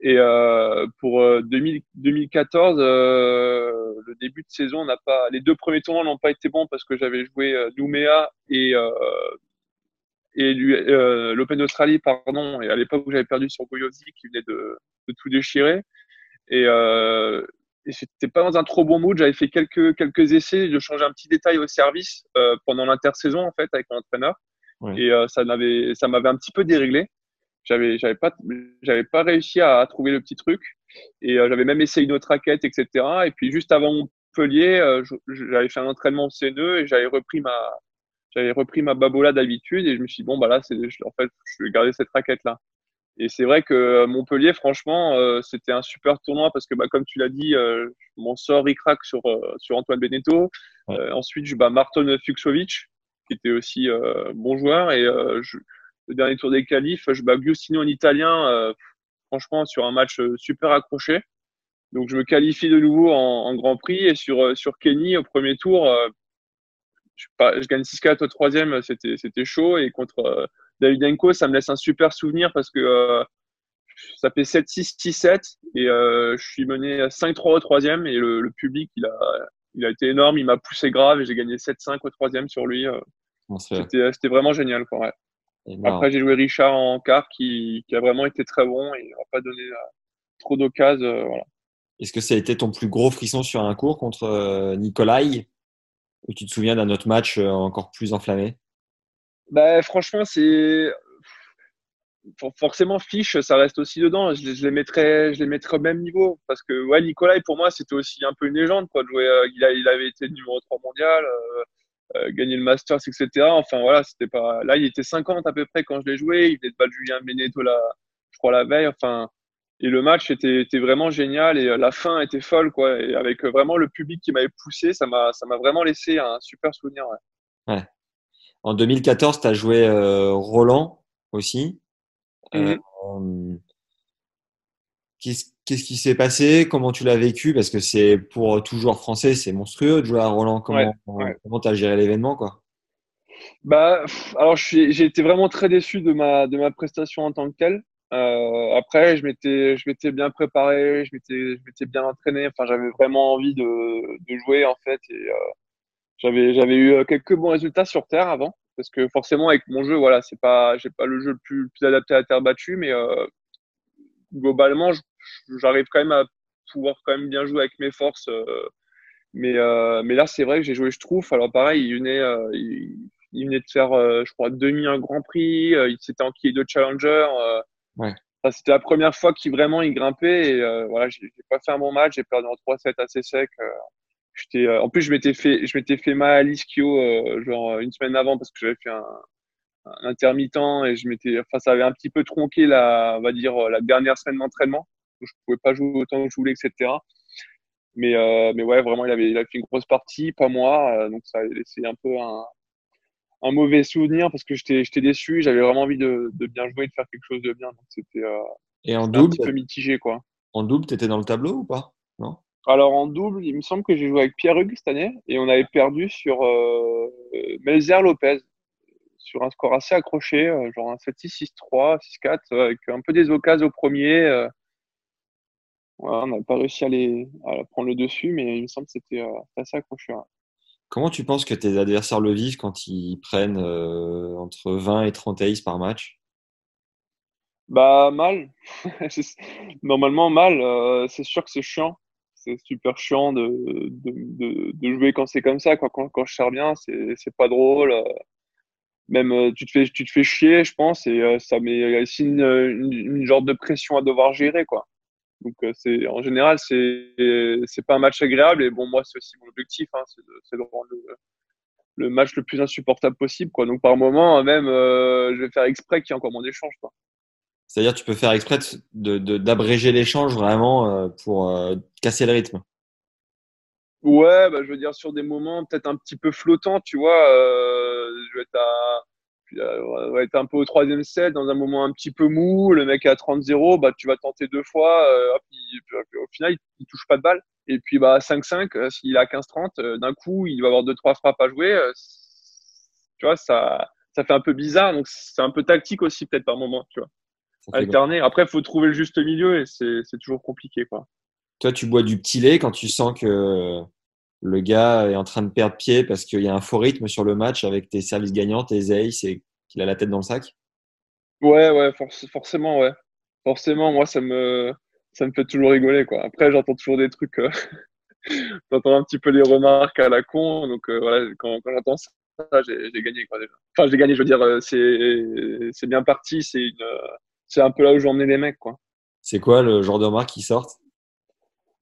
Et euh, pour 2000, euh, 2014, euh, le début de saison n'a pas, les deux premiers tournois n'ont pas été bons parce que j'avais joué euh, Nouméa et euh, et l'Open d'Australie, pardon. Et à l'époque j'avais perdu sur Boyosi, qui venait de, de tout déchirer. Et, euh, et c'était pas dans un trop bon mood. J'avais fait quelques quelques essais de changer un petit détail au service euh, pendant l'intersaison en fait avec mon entraîneur. Et euh, ça m'avait ça m'avait un petit peu déréglé. J'avais j'avais pas j'avais pas réussi à, trouver le petit truc. Et euh, j'avais même essayé une autre raquette etc et puis juste avant Montpellier euh, j'avais fait un entraînement CNE et j'avais repris ma j'avais repris ma babola d'habitude. Et je me suis dit bon bah là c'est en fait je vais garder cette raquette là et c'est vrai que Montpellier franchement euh, c'était un super tournoi parce que bah comme tu l'as dit mon sort il craque sur sur Antoine Beneteau ensuite je bats Marton Fuxovic qui était aussi bon joueur et je le dernier tour des qualifs, je bats Giustino en italien, euh, franchement, sur un match euh, super accroché. Donc, je me qualifie de nouveau en, en Grand Prix et sur, euh, sur Kenny, au premier tour, je, je, gagne 6-4 au troisième, c'était, c'était chaud. Et contre David Enko, ça me laisse un super souvenir parce que ça fait 7-6, 6-7 et je suis mené 5-3 au troisième et le, le, public, il a, il a été énorme, il m'a poussé grave et j'ai gagné 7-5 au troisième sur lui. C'était, c'était vraiment génial. Quoi, ouais. Après, j'ai joué Richard en quart qui, qui, a vraiment été très bon et il n'a pas donné euh, trop d'occasions. Euh, voilà. Est-ce que ça a été ton plus gros frisson sur un cours contre euh, Nikolai? Ou tu te souviens d'un autre match encore plus enflammé? Bah, Franchement, c'est. Forcément, Fiche, ça reste aussi dedans. Je, je, les mettrais, je les mettrais au même niveau. Parce que ouais, Nikolai, pour moi, c'était aussi un peu une légende. Quoi, de jouer, il, a, il avait été numéro 3 mondial. Euh, gagner le Masters, etc. Enfin voilà, c'était pas. Là, il était 50 à peu près quand je l'ai joué. Il venait de battre Julien Beneteau là, je crois la veille. Enfin, et le match était, était vraiment génial et euh, la fin était folle quoi. Et avec euh, vraiment le public qui m'avait poussé, ça m'a ça m'a vraiment laissé un super souvenir. Ouais. ouais. En 2014, tu as joué euh, Roland aussi. Mmh. Euh, Qu'est-ce qui s'est passé? Comment tu l'as vécu? Parce que c'est pour tout joueur français, c'est monstrueux de jouer à Roland. Comment comment t'as géré l'événement quoi? Bah, alors j'ai été vraiment très déçu de ma de ma prestation en tant que telle. Euh, après, je m'étais je m'étais bien préparé, je m'étais je m'étais bien entraîné. Enfin, j'avais vraiment envie de de jouer en fait et euh, j'avais j'avais eu euh, quelques bons résultats sur terre avant parce que forcément avec mon jeu, voilà, c'est pas j'ai pas le jeu le plus, le plus adapté à la terre battue, mais euh, globalement, j'arrive quand même à pouvoir quand même bien jouer avec mes forces. Euh, mais, euh, mais là, c'est vrai que j'ai joué je trouve. Alors pareil, il venait, euh, il, venait de faire, je crois, demi un Grand Prix. il s'était enquillé de Challenger. ouais. C'était la première fois qu'il vraiment il grimpait. Et voilà, j'ai pas fait un bon match. J'ai perdu en 3-7 assez sec. J'étais, en plus, je m'étais fait, je m'étais fait mal à l'ischio genre une semaine avant parce que j'avais fait un, un intermittent et je m'étais, enfin, ça avait un petit peu tronqué la, on va dire, la dernière semaine d'entraînement. Je pouvais pas jouer autant que je voulais, etc. Mais, euh, mais ouais, vraiment, il avait, il a fait une grosse partie, pas moi. Euh, donc, ça a laissé un peu un, un mauvais souvenir parce que j'étais, j'étais déçu. J'avais vraiment envie de, de bien jouer, de faire quelque chose de bien. Donc, c'était, euh, et en double, un petit peu mitigé, quoi. En double, t'étais dans le tableau ou pas? Non? Alors, en double, il me semble que j'ai joué avec Pierre Hugues cette année et on avait perdu sur euh, Melzer Lopez sur un score assez accroché, euh, genre un 7-6, 6-3, 6-4, avec un peu des occasions au premier. Euh. on n'a pas réussi à, les, à prendre le dessus, mais il me semble que c'était euh, assez accroché. Comment tu penses que tes adversaires le vivent quand ils prennent entre 20 et 30 aces par match? Bah mal. Normalement mal. c'est sûr que c'est chiant. C'est super chiant de, de, jouer quand c'est comme ça. Quoi. Quand, quand je sers bien, c'est pas drôle même tu te fais tu te fais chier, je pense, et ça met aussi une, une, genre de pression à devoir gérer quoi. Donc c'est en général c'est pas un match agréable et bon moi c'est aussi mon objectif, hein, c'est de, rendre le, match le plus insupportable possible. Quoi. Donc par moment, même, euh, je vais faire exprès qu'il y ait encore moins d'échanges. C'est-à-dire tu peux faire exprès d'abréger de, l'échange vraiment euh, pour euh, casser le rythme. Ouais, bah, je veux dire sur des moments peut-être un petit peu flottants, tu vois. je vais être à on va être un peu au troisième set dans un moment un petit peu mou, le mec est à 30-0, bah tu vas tenter deux fois, hop, au final il, il touche pas de balle. Et puis bah 5-5, euh, s'il a 15-30, euh, d'un coup, il va avoir deux trois frappes à jouer. Euh, tu vois, ça, ça fait un peu bizarre. Donc c'est un peu tactique aussi peut-être par moment, tu vois. Alterner. Après, il faut trouver le juste milieu et c'est toujours compliqué, quoi. Toi, tu bois du petit lait quand tu sens que le gars est en train de perdre pied parce qu'il y a un faux rythme sur le match avec tes services gagnants, tes aces et qu'il a la tête dans le sac? Ouais, ouais, forcément, ouais. Forcément, moi, ça me, ça me fait toujours rigoler quoi. Après j'entends toujours des trucs, euh, j'entends un petit peu les remarques à la con, donc euh, voilà quand, quand j'entends ça j'ai gagné quoi déjà. Enfin j'ai gagné, je veux dire euh, c'est bien parti, c'est une c'est un peu là où j'ai emmené les mecs quoi. C'est quoi le genre de remarques qui sortent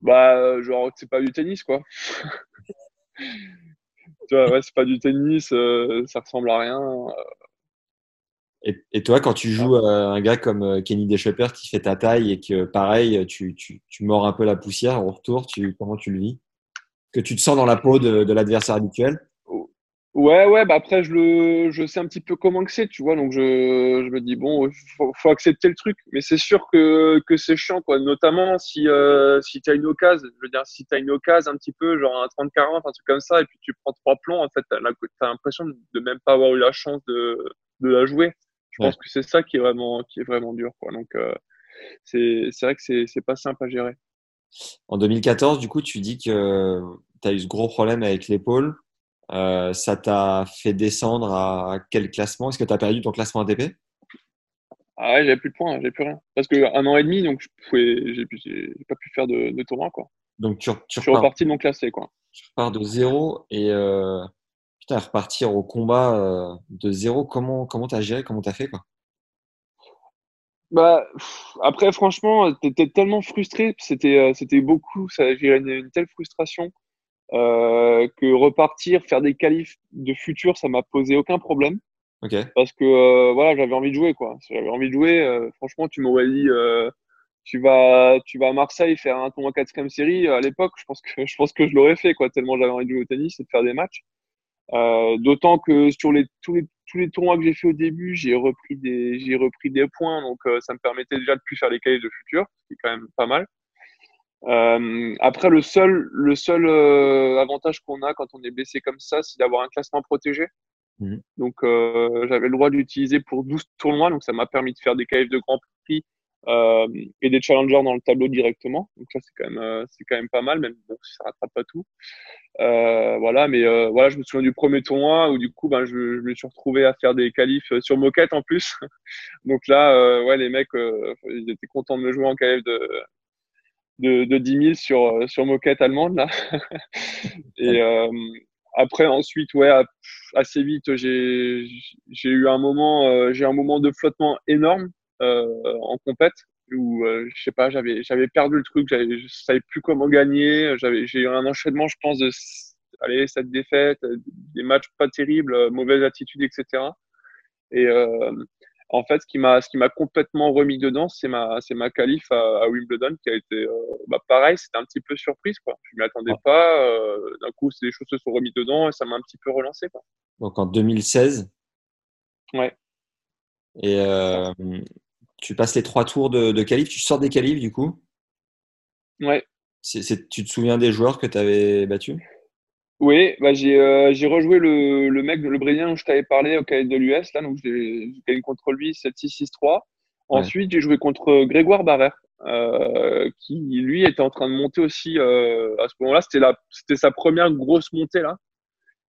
Bah genre c'est pas du tennis quoi. tu vois ouais c'est pas du tennis, ça ressemble à rien. Et, toi, quand tu joues un gars comme euh, Kenny Deschepper qui fait ta taille et que pareil, tu, tu, tu mords un peu la poussière au retour, tu, comment tu le vis? Que tu te sens dans la peau de, de l'adversaire habituel? Ouais, ouais, bah après, je, le, je sais un petit peu comment que c'est, tu vois, donc je, je me dis, bon, faut, faut accepter le truc, mais c'est sûr que, que c'est chiant, quoi, notamment si, euh, si tu as une occasion, je veux dire, si tu as une occasion un petit peu, genre un 30-40, un truc comme ça, et puis tu prends trois plombs, en fait, tu as l'impression de même pas avoir eu la chance de, de la jouer. Je pense que c'est ça qui est vraiment, qui est vraiment dur. Quoi. Donc, euh, c'est vrai que c'est pas simple à gérer. En 2014, du coup, tu dis que tu as eu ce gros problème avec l'épaule. Euh, ça t'a fait descendre à quel classement? Est-ce que tu as perdu ton classement ATP Ah ouais, j'avais plus de points, j'avais plus rien. Parce qu'un an et demi, donc je pouvais, j'ai pas pu faire de, de tournoi, quoi. Donc tu, tu je suis reparti non classé, quoi. Tu repars de zéro et euh, putain, repartir au combat euh, de zéro, comment comment t'as géré, comment t'as fait quoi? Bah après franchement, t'étais tellement frustré, c'était c'était beaucoup, ça j'ai une, une telle frustration euh, que repartir, faire des qualifs de futur, ça m'a posé aucun problème. Okay. Parce que voilà, j'avais envie de jouer quoi. J'avais envie de jouer. franchement, tu m'aurais dit tu vas tu vas à Marseille faire un tournoi quatrième série à l'époque, je pense que je pense que je l'aurais fait quoi, tellement j'avais envie de jouer au tennis et de faire des matchs. Euh, D'autant que sur les, tous, les, tous les tournois que j'ai fait au début, j'ai repris des, j'ai repris des points, donc euh, ça me permettait déjà de plus faire les cahiers de futur, ce qui est quand même pas mal. Euh, après, le seul, le seul euh, avantage qu'on a quand on est blessé comme ça, c'est d'avoir un classement protégé. Mmh. Donc, euh, j'avais le droit d'utiliser pour 12 tournois, donc ça m'a permis de faire des cahiers de Grand Prix euh, et des challengers dans le tableau directement. Donc ça c'est quand même euh, c'est quand même pas mal, même bon, ça rattrape pas tout. Euh, voilà, mais euh, voilà, je me souviens du premier tournoi où du coup ben je, je me suis retrouvé à faire des qualifs sur moquette en plus. Donc là, ouais, les mecs ils étaient contents de me jouer en qualif de de, de 10 000 sur sur moquette allemande là. et après ensuite ouais assez vite j'ai eu un moment j'ai un moment de flottement énorme euh, en compète où euh, je sais pas, j'avais j'avais perdu le truc, je savais plus comment gagner, j'avais j'ai eu un enchaînement, je pense de allez cette défaite, euh, des matchs pas terribles, mauvaise attitude, etc. Et en fait, ce qui m'a ce qui m'a complètement remis dedans, c'est ma c'est ma qualif à, Wimbledon qui a été bah, pareil, c'était un petit peu surprise quoi. Je m'y attendais pas. D'un coup, les choses se sont remis dedans et ça m'a un petit peu relancé quoi. Donc en 2016. Ouais. Et euh, tu passes les trois tours de, de qualif, tu sors des qualifs du coup? Ouais. C'est, tu te souviens des joueurs que tu avais battus? Oui, bah j'ai, euh, j'ai rejoué le, le mec, le Brésilien dont je t'avais parlé au qualif de l'US, là, donc j'ai, gagné contre lui 7-6-6-3. Ensuite, j'ai joué contre Grégoire Barrère, euh, qui lui était en train de monter aussi euh, à ce moment-là. C'était, la, c'était sa première grosse montée là.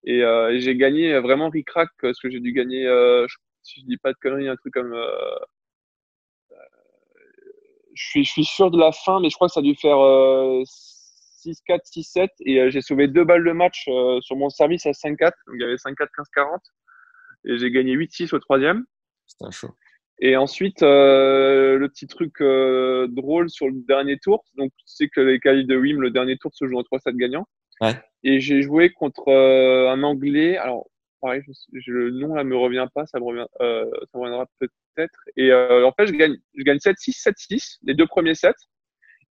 Et, euh, et j'ai gagné vraiment ric-rac, parce que j'ai dû gagner, euh, si je dis pas de conneries, un truc comme je suis, je suis sûr de la fin, mais je crois que ça a dû faire 6-4, 6-7. Et euh, j'ai sauvé deux balles de match euh, sur mon service à 5-4. Donc il y avait 5-4, 15-40. et j'ai gagné 8-6 au troisième. C'était un show. Et ensuite, euh, le petit truc euh, drôle sur le dernier tour, donc tu sais que les qualifs de Wim, le dernier tour se joue en 3-7 gagnants. Ouais. Et j'ai joué contre euh, un Anglais. Alors, pareil, je, je, le nom là me revient pas, ça me, revient, ça me reviendra peut-être. Et en fait, je gagne, je gagne 7-6, 7-6, les deux premiers sets.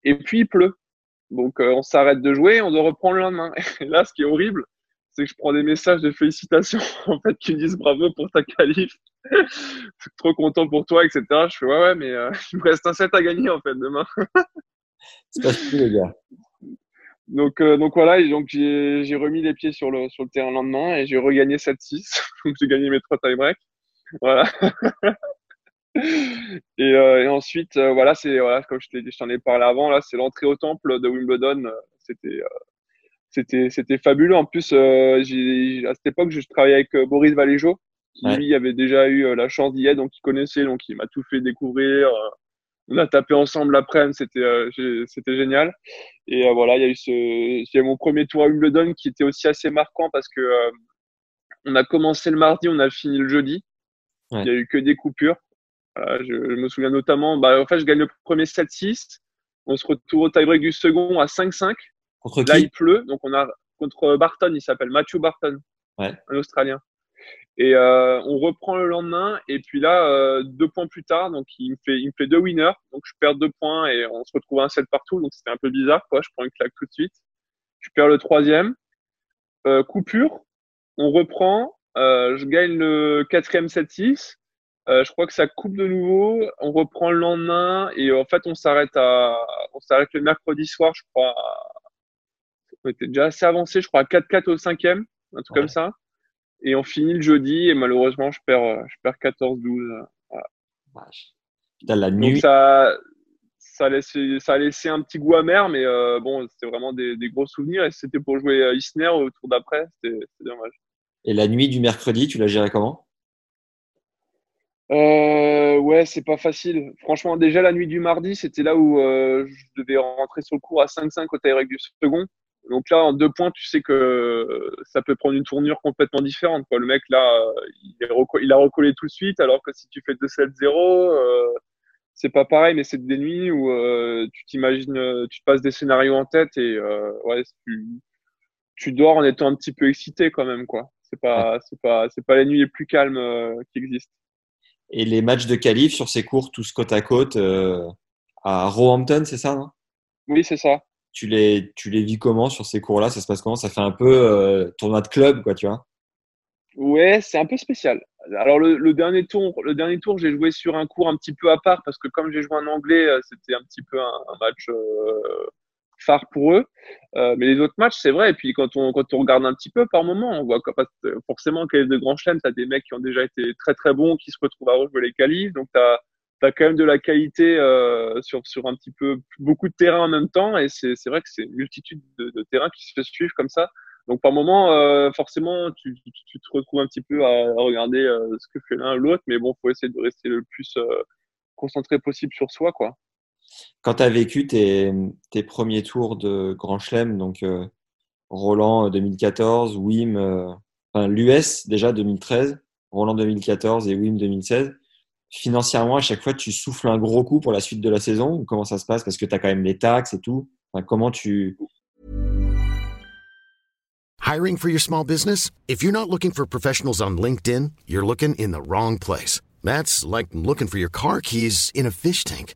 Et puis il pleut. Donc on s'arrête de jouer, on doit reprendre le lendemain. Et là, ce qui est horrible, c'est que je prends des messages de félicitations en fait qui me disent bravo pour ta qualif. je suis trop content pour toi, etc. Je fais ouais ouais, mais euh, il me reste un set à gagner en fait demain. c'est pas fou les gars. Donc, euh, donc voilà, et donc j'ai, j'ai remis les pieds sur le, sur le terrain le lendemain et j'ai regagné 7-6. donc j'ai gagné mes trois tie breaks. Voilà. Et, euh, et, ensuite, euh, voilà, c'est voilà, comme je, t'en ai parlé avant, là, c'est l'entrée au temple de Wimbledon. Euh, c'était, c'était, c'était fabuleux. En plus, à cette époque, je travaillais avec Boris Valéjo. Qui, ouais. lui, avait déjà eu la chance d'y être, donc il connaissait, donc il m'a tout fait découvrir on a tapé ensemble l'après-midi, c'était c'était génial. Et voilà, il y a eu ce, il y a mon premier tour à Wimbledon qui était aussi assez marquant parce que on a commencé le mardi, on a fini le jeudi. Ouais. Il y a eu que des coupures. Je, je, me souviens notamment, bah, en fait, je gagne le premier 7-6. On se retrouve au tie-break du second à 5-5. Contre Là, qui il pleut, donc on a contre Barton, il s'appelle Matthew Barton, ouais. un Australien. Et euh, on reprend le lendemain. Et puis là, euh, deux points plus tard, donc il me fait, il me fait deux winners. Donc je perds deux points et on se retrouve à un set partout. Donc c'était un peu bizarre, quoi. Je prends une claque tout de suite. Je perds le troisième. Euh, coupure. On reprend. Euh, je gagne le quatrième 7-6. Euh, je crois que ça coupe de nouveau. On reprend le lendemain et en fait on s'arrête à, on s'arrête le mercredi soir, je crois. À... On était déjà assez avancé, je crois à 4-4 au cinquième, un truc ouais. comme ça. Et on finit le jeudi et malheureusement, je perds, je perds 14-12. Voilà. Putain, la nuit. Donc ça, ça, a laissé, ça a laissé un petit goût amer, mais euh, bon, c'était vraiment des, des, gros souvenirs. Et c'était pour jouer à Isner au tour d'après. C'était dommage. Et la nuit du mercredi, tu l'as géré comment? Euh, Ouais, c'est pas facile. Franchement, déjà la nuit du mardi, c'était là où euh, je devais rentrer sur le cours à 5-5 au tie du second. Donc là, en deux points, tu sais que ça peut prendre une tournure complètement différente. Quoi. Le mec, là, il, est il a recollé tout de suite, alors que si tu fais 2-7-0, euh, c'est pas pareil, mais c'est des nuits où euh, tu t'imagines, tu te passes des scénarios en tête et euh, ouais, tu, tu dors en étant un petit peu excité quand même. quoi. C'est pas, c'est pas, c'est pas les nuits les plus calmes qui existent. Et les matchs de qualif sur ces cours, tous côte à côte, euh, à Roehampton, c'est ça, non? Oui, c'est ça. Tu les, tu les vis comment sur ces cours-là? Ça se passe comment? Ça fait un peu euh, tournoi de club, quoi, tu vois? Ouais, c'est un peu spécial. Alors le, le, dernier tour, le dernier tour, j'ai joué sur un cours un petit peu à part parce que comme j'ai joué en anglais, c'était un petit peu un, un match euh, phare pour eux. Euh, mais les autres matchs, c'est vrai. Et puis quand on quand on regarde un petit peu par moment, on voit que forcément a de grands chelems, t'as des mecs qui ont déjà été très très bons, qui se retrouvent à rejouer les qualifs. Donc t'as as quand même de la qualité euh, sur, sur un petit peu beaucoup de terrains en même temps. Et c'est vrai que c'est une multitude de, de terrains qui se suivent comme ça. Donc par moment, euh, forcément, tu, tu, te retrouves un petit peu à, à regarder euh, ce que fait l'un l'autre. Mais bon, faut essayer de rester le plus euh, concentré possible sur soi. quoi. Quand tu as vécu tes, premiers tours de Grand Chelem, donc euh, Roland 2014, Wim, enfin, l'US déjà 2013, Roland 2014 et Wim 2016, financièrement, à chaque fois, tu souffles un gros coup pour la suite de la saison comment ça se passe? Parce que tu as quand même les taxes et tout. Comment tu. Hiring for your small business? If you're not looking for professionals on LinkedIn, you're looking in the wrong place. That's like looking for your car keys in a fish tank.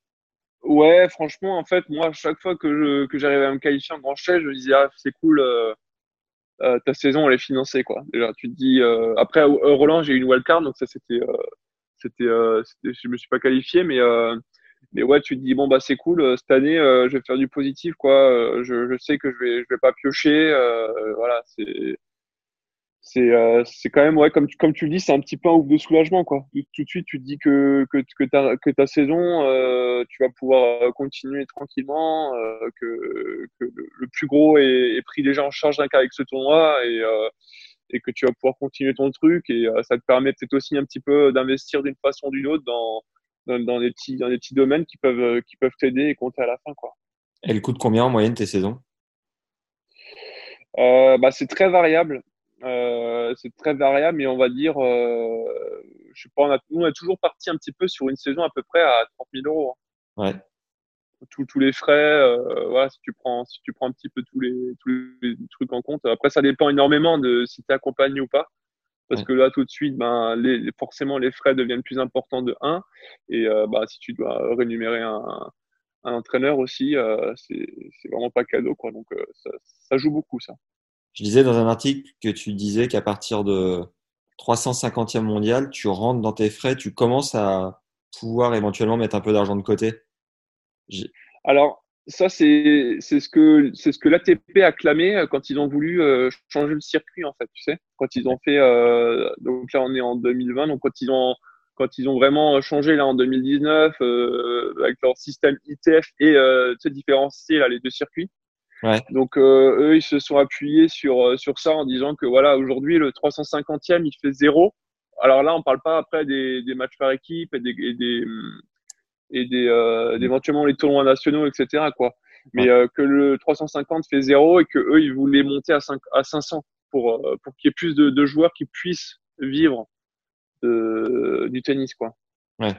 Ouais, franchement, en fait, moi, chaque fois que je, que j'arrivais à me qualifier en grand chef, je me disais, ah, c'est cool, euh, euh, ta saison, elle est financée, quoi. Déjà, tu te dis, euh, après, Roland, j'ai eu une wildcard, donc ça, c'était, c'était, euh, je me suis pas qualifié, mais euh, mais ouais, tu te dis bon bah c'est cool. Cette année, euh, je vais faire du positif, quoi. Je, je, sais que je vais je vais pas piocher. voilà, c'est c'est euh, c'est quand même ouais comme tu, comme tu le dis c'est un petit peu un ouf de soulagement quoi tout, de suite tu te dis que que que ta que ta saison euh, tu vas pouvoir euh, continuer tranquillement euh, que, que le plus gros est, est, pris déjà en charge d'un cas avec ce tournoi et euh, et que tu vas pouvoir continuer ton truc et ça te permet peut-être aussi un petit peu d'investir d'une façon ou d'une autre dans, dans dans des petits dans des petits domaines qui peuvent qui peuvent t'aider et compter à la fin quoi. Elle coûte combien en moyenne tes saisons? Euh, bah, c'est très variable. Euh, c'est très variable, mais on va dire, euh, je sais pas, on a, nous on est toujours parti un petit peu sur une saison à peu près à 30 000 euros. Hein. Ouais. Tous, tous les frais, euh, voilà, si tu prends, si tu prends un petit peu tous les, tous les trucs en compte. Après, ça dépend énormément de si tu es accompagné ou pas. Parce ouais. que là, tout de suite, ben, les, forcément, les frais deviennent plus importants de 1. Et euh, bah, si tu dois rémunérer un, un entraîneur aussi, euh, c'est vraiment pas cadeau. Quoi. Donc, euh, ça, ça joue beaucoup, ça. Je disais dans un article que tu disais qu'à partir de 350e mondial, tu rentres dans tes frais, tu commences à pouvoir éventuellement mettre un peu d'argent de côté. Alors, ça, c'est ce que, ce que l'ATP a clamé euh, quand ils ont voulu euh, changer le circuit, en fait, tu sais. Quand ils ont fait, euh, donc là, on est en 2020, donc quand ils ont, quand ils ont vraiment changé là en 2019 euh, avec leur système ITF et euh, tu sais, différencier là les deux circuits. Ouais. Donc euh, eux, ils se sont appuyés sur euh, sur ça en disant que voilà, aujourd'hui le 350e, il fait zéro. Alors là, on parle pas après des, des matchs par équipe et des et des et des euh, éventuellement les tournois nationaux, etc. quoi. Mais ouais. que le 350 fait zéro et que eux, ils voulaient monter à 5 à 500 pour pour qu'il y ait plus de, de joueurs qui puissent vivre de, du tennis, quoi. Ouais.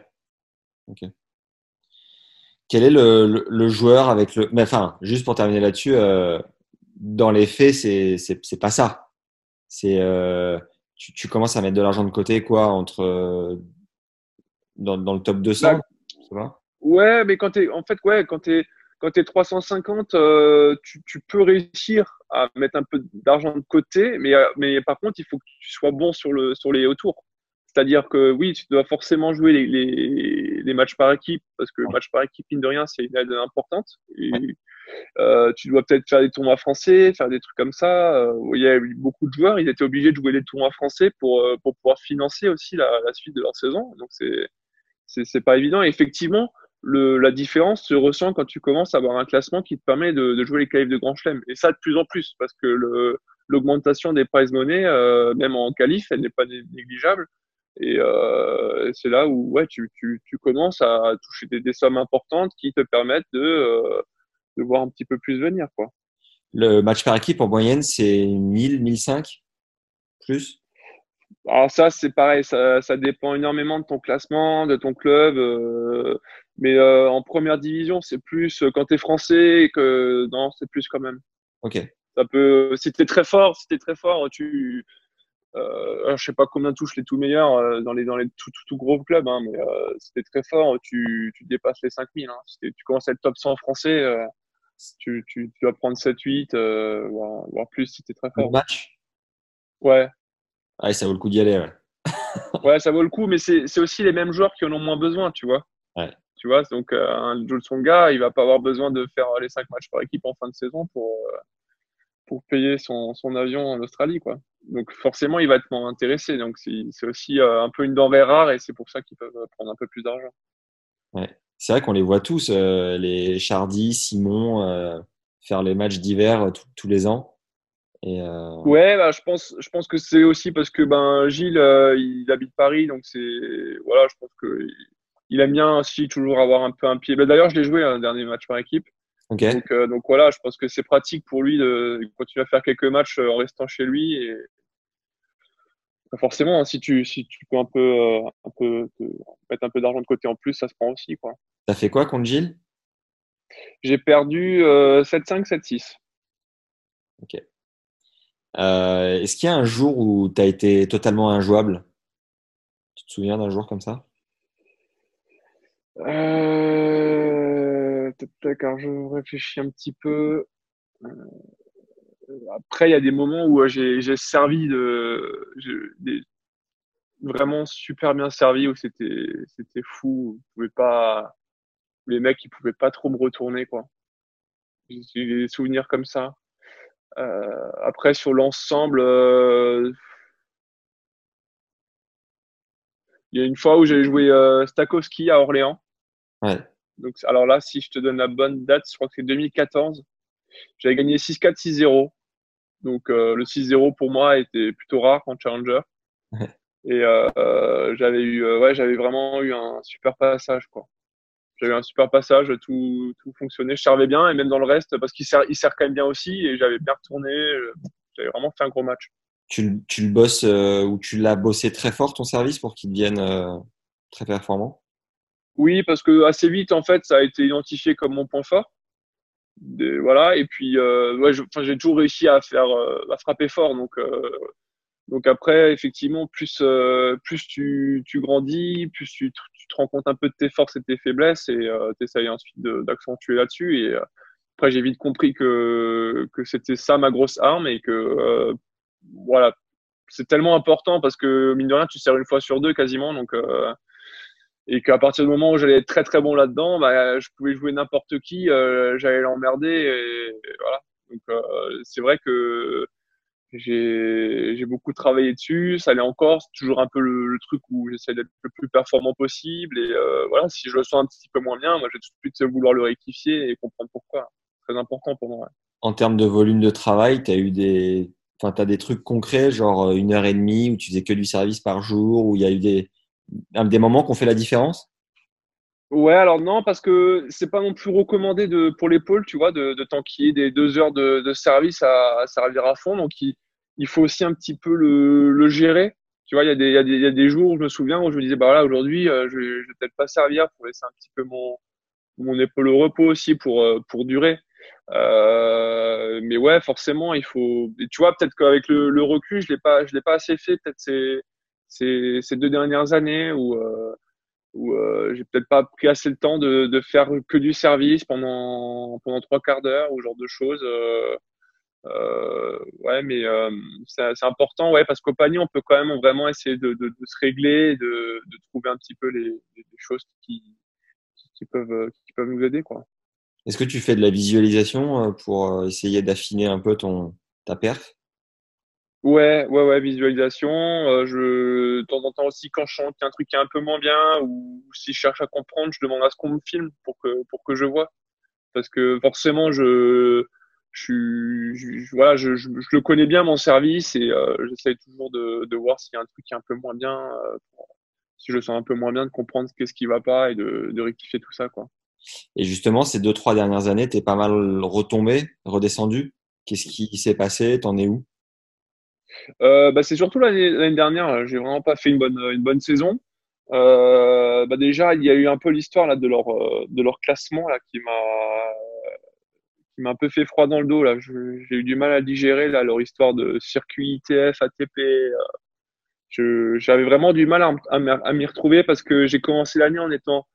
Ok quel est le, le, le, joueur avec le. Mais enfin, juste pour terminer là-dessus, euh, dans les faits, c'est c'est pas ça. C'est euh, tu, tu, commences à mettre de l'argent de côté quoi entre euh, dans, dans, le top 200. Bah, ouais, mais quand t'es en fait ouais quand t'es quand t'es 350, euh, tu, tu, peux réussir à mettre un peu d'argent de côté, mais mais par contre il faut que tu sois bon sur le sur les autours. C'est-à-dire que oui, tu dois forcément jouer les, les, les, matchs par équipe, parce que le match par équipe, mine de rien, c'est une aide importante. Et, euh, tu dois peut-être faire des tournois français, faire des trucs comme ça. Euh, il y a eu beaucoup de joueurs, ils étaient obligés de jouer les tournois français pour, euh, pour pouvoir financer aussi la, la suite de leur saison. Donc c'est c'est pas évident. Et effectivement, le, la différence se ressent quand tu commences à avoir un classement qui te permet de, de jouer les qualifs de Grand Chelem. Et ça de plus en plus, parce que l'augmentation des prize money, euh, même en qualif, elle n'est pas négligeable. Et euh, c'est là où ouais, tu, tu, tu, commences à toucher des, des, sommes importantes qui te permettent de, euh, de voir un petit peu plus venir. Quoi. Le match par équipe en moyenne, c'est 1000, 1005 plus? Alors ça, c'est pareil, ça, ça dépend énormément de ton classement, de ton club. Euh, mais euh, en première division, c'est plus quand tu es français que non, c'est plus quand même. Ok. Ça peut, si tu es très fort, si tu es très fort, tu euh, je sais pas combien touchent les tout meilleurs euh, dans les dans les tout, tout, tout gros clubs, hein, mais euh, c'était très fort. Tu, tu dépasses les 5000. Hein. Tu commences à être top 100 français, euh, tu, tu, tu vas prendre 7-8, euh, voire, voire, plus si t'es très fort. Le match? Ouais. Ouais, ça vaut le coup d'y aller. Ouais. ouais, ça vaut le coup, mais c'est aussi les mêmes joueurs qui en ont moins besoin, tu vois. Ouais. Tu vois, donc euh, un Jules Songa, il va pas avoir besoin de faire les 5 matchs par équipe en fin de saison pour pour payer son, son avion en Australie, quoi donc forcément, il va être moins intéressé. Donc c'est aussi euh, un peu une denrée rare et c'est pour ça qu'ils peuvent prendre un peu plus d'argent. Ouais. C'est vrai qu'on les voit tous, euh, les Chardy, Simon, euh, faire les matchs d'hiver tous les ans. Et Ouais, bah, je pense, je pense que c'est aussi parce que ben Gilles, il habite Paris, donc c'est voilà, je pense que il aime bien aussi toujours avoir un peu un pied. Bah, D'ailleurs, je l'ai joué un dernier match par équipe. Okay. Donc, euh, donc, voilà, je pense que c'est pratique pour lui de continuer à faire quelques matchs en restant chez lui. Et forcément, hein, si tu si tu peux un peu euh, un peu te, mettre un peu d'argent de côté en plus, ça se prend aussi quoi. T'as fait quoi contre Gilles? J'ai perdu euh, 7-5, 7-6. Ok. Euh, Est-ce qu'il y a un jour où tu as été totalement injouable? Tu te souviens d'un jour comme ça? Euh, car je réfléchis un petit peu. Euh, après, il y a des moments où euh, j'ai servi de, vraiment super bien servi, où c'était fou. Vous pas, les mecs, ils pouvaient pas trop me retourner. J'ai des souvenirs comme ça. Euh, après, sur l'ensemble, il y a une fois où j'avais joué euh, Stakowski à Orléans. Ouais. Donc, alors là, si je te donne la bonne date, je crois que c'est 2014. J'avais gagné 6-4, 6-0. Donc, euh, le 6-0 pour moi était plutôt rare en challenger. Et euh, j'avais eu, euh, ouais, j'avais vraiment eu un super passage, quoi. J'avais un super passage, tout, tout fonctionnait, je servais bien, et même dans le reste, parce qu'il sert, il sert quand même bien aussi, et j'avais bien retourné, j'avais vraiment fait un gros match. Tu, le- tu le bosses euh, ou tu l'as bossé très fort ton service pour qu'il devienne euh, très performant? Oui, parce que assez vite, en fait, ça a été identifié comme mon point fort. Voilà, et puis, euh, ouais, j'ai toujours réussi à faire, euh, à frapper fort, donc, euh, donc après, effectivement, plus, euh, plus tu, tu grandis, plus tu, tu te rends compte un peu de tes forces et de tes faiblesses, et euh, tu essayes ensuite d'accentuer là-dessus. Et euh, après, j'ai vite compris que, que c'était ça ma grosse arme, et que, voilà, c'est tellement important parce que, mine de rien, tu sers une fois sur deux quasiment, donc, et qu'à partir du moment où j'allais être très très bon là-dedans, bah, je pouvais jouer n'importe qui, euh, j'allais l'emmerder et, voilà. Donc euh, c'est vrai que j'ai beaucoup travaillé dessus, ça allait encore, c'est toujours un peu le, le truc où j'essaie d'être le plus performant possible et euh, voilà, si je le sens un petit peu moins bien, moi je vais tout de suite vouloir le rectifier et comprendre pourquoi. Très important pour moi. En termes de volume de travail, tu as eu des, enfin, t'as des trucs concrets, genre euh, une heure et demie où tu faisais que du service par jour, où il y a eu des, des moments qui ont fait la différence? Ouais, alors non, parce que c'est pas non plus recommandé de, pour l'épaule, tu vois, de, de t'enquiller des deux heures de, service à, servir à fond. Donc, il, il faut aussi un petit peu le, gérer. Tu vois, il y, a des, il, y a des, jours où je me souviens où je me disais, bah voilà, aujourd'hui, euh, je je vais peut-être pas servir pour laisser un petit peu mon, mon épaule au repos aussi pour, euh, pour durer. Euh, mais ouais, forcément, il faut. tu vois, peut-être qu'avec le, le recul, je l'ai pas, l'ai pas assez fait. Peut-être ces, ces, ces deux dernières années où, euh, où euh, j'ai peut-être pas pris assez le temps de, de faire que du service pendant pendant trois quarts d'heure ou ce genre de choses. Euh, ouais, mais c'est important, ouais, parce qu'au panier, on peut quand même vraiment essayer de, se régler, de, de trouver un petit peu les, choses qui, peuvent qui peuvent nous aider. Est-ce que tu fais de la visualisation pour essayer d'affiner un peu ton, ta perf? Ouais, ouais, ouais, visualisation. Euh, je, de temps en temps aussi, quand je a un truc qui est un peu moins bien, ou si je cherche à comprendre, je demande à ce qu'on me filme pour que, pour que je vois. Parce que forcément, je, je je, voilà, je, je, je le connais bien mon service et euh, j'essaye toujours de, de voir s'il y a un truc qui est un peu moins bien, euh, si je le sens un peu moins bien, de comprendre qu'est-ce qui va pas et de, de rectifier tout ça, quoi. Et justement, ces deux, trois dernières années, t'es pas mal retombé, redescendu. Qu'est-ce qui s'est passé? T'en es où? Euh, bah, c'est surtout l'année dernière, euh, j'ai vraiment pas fait une bonne, saison. Euh, bah déjà, il y a eu un peu l'histoire là de leur, euh, classement là qui m'a, un peu fait froid dans le dos là. J'ai eu du mal à digérer leur histoire de circuit ITF, ATP. euh, j'avais vraiment du mal à, m'y retrouver parce que j'ai commencé l'année en étant,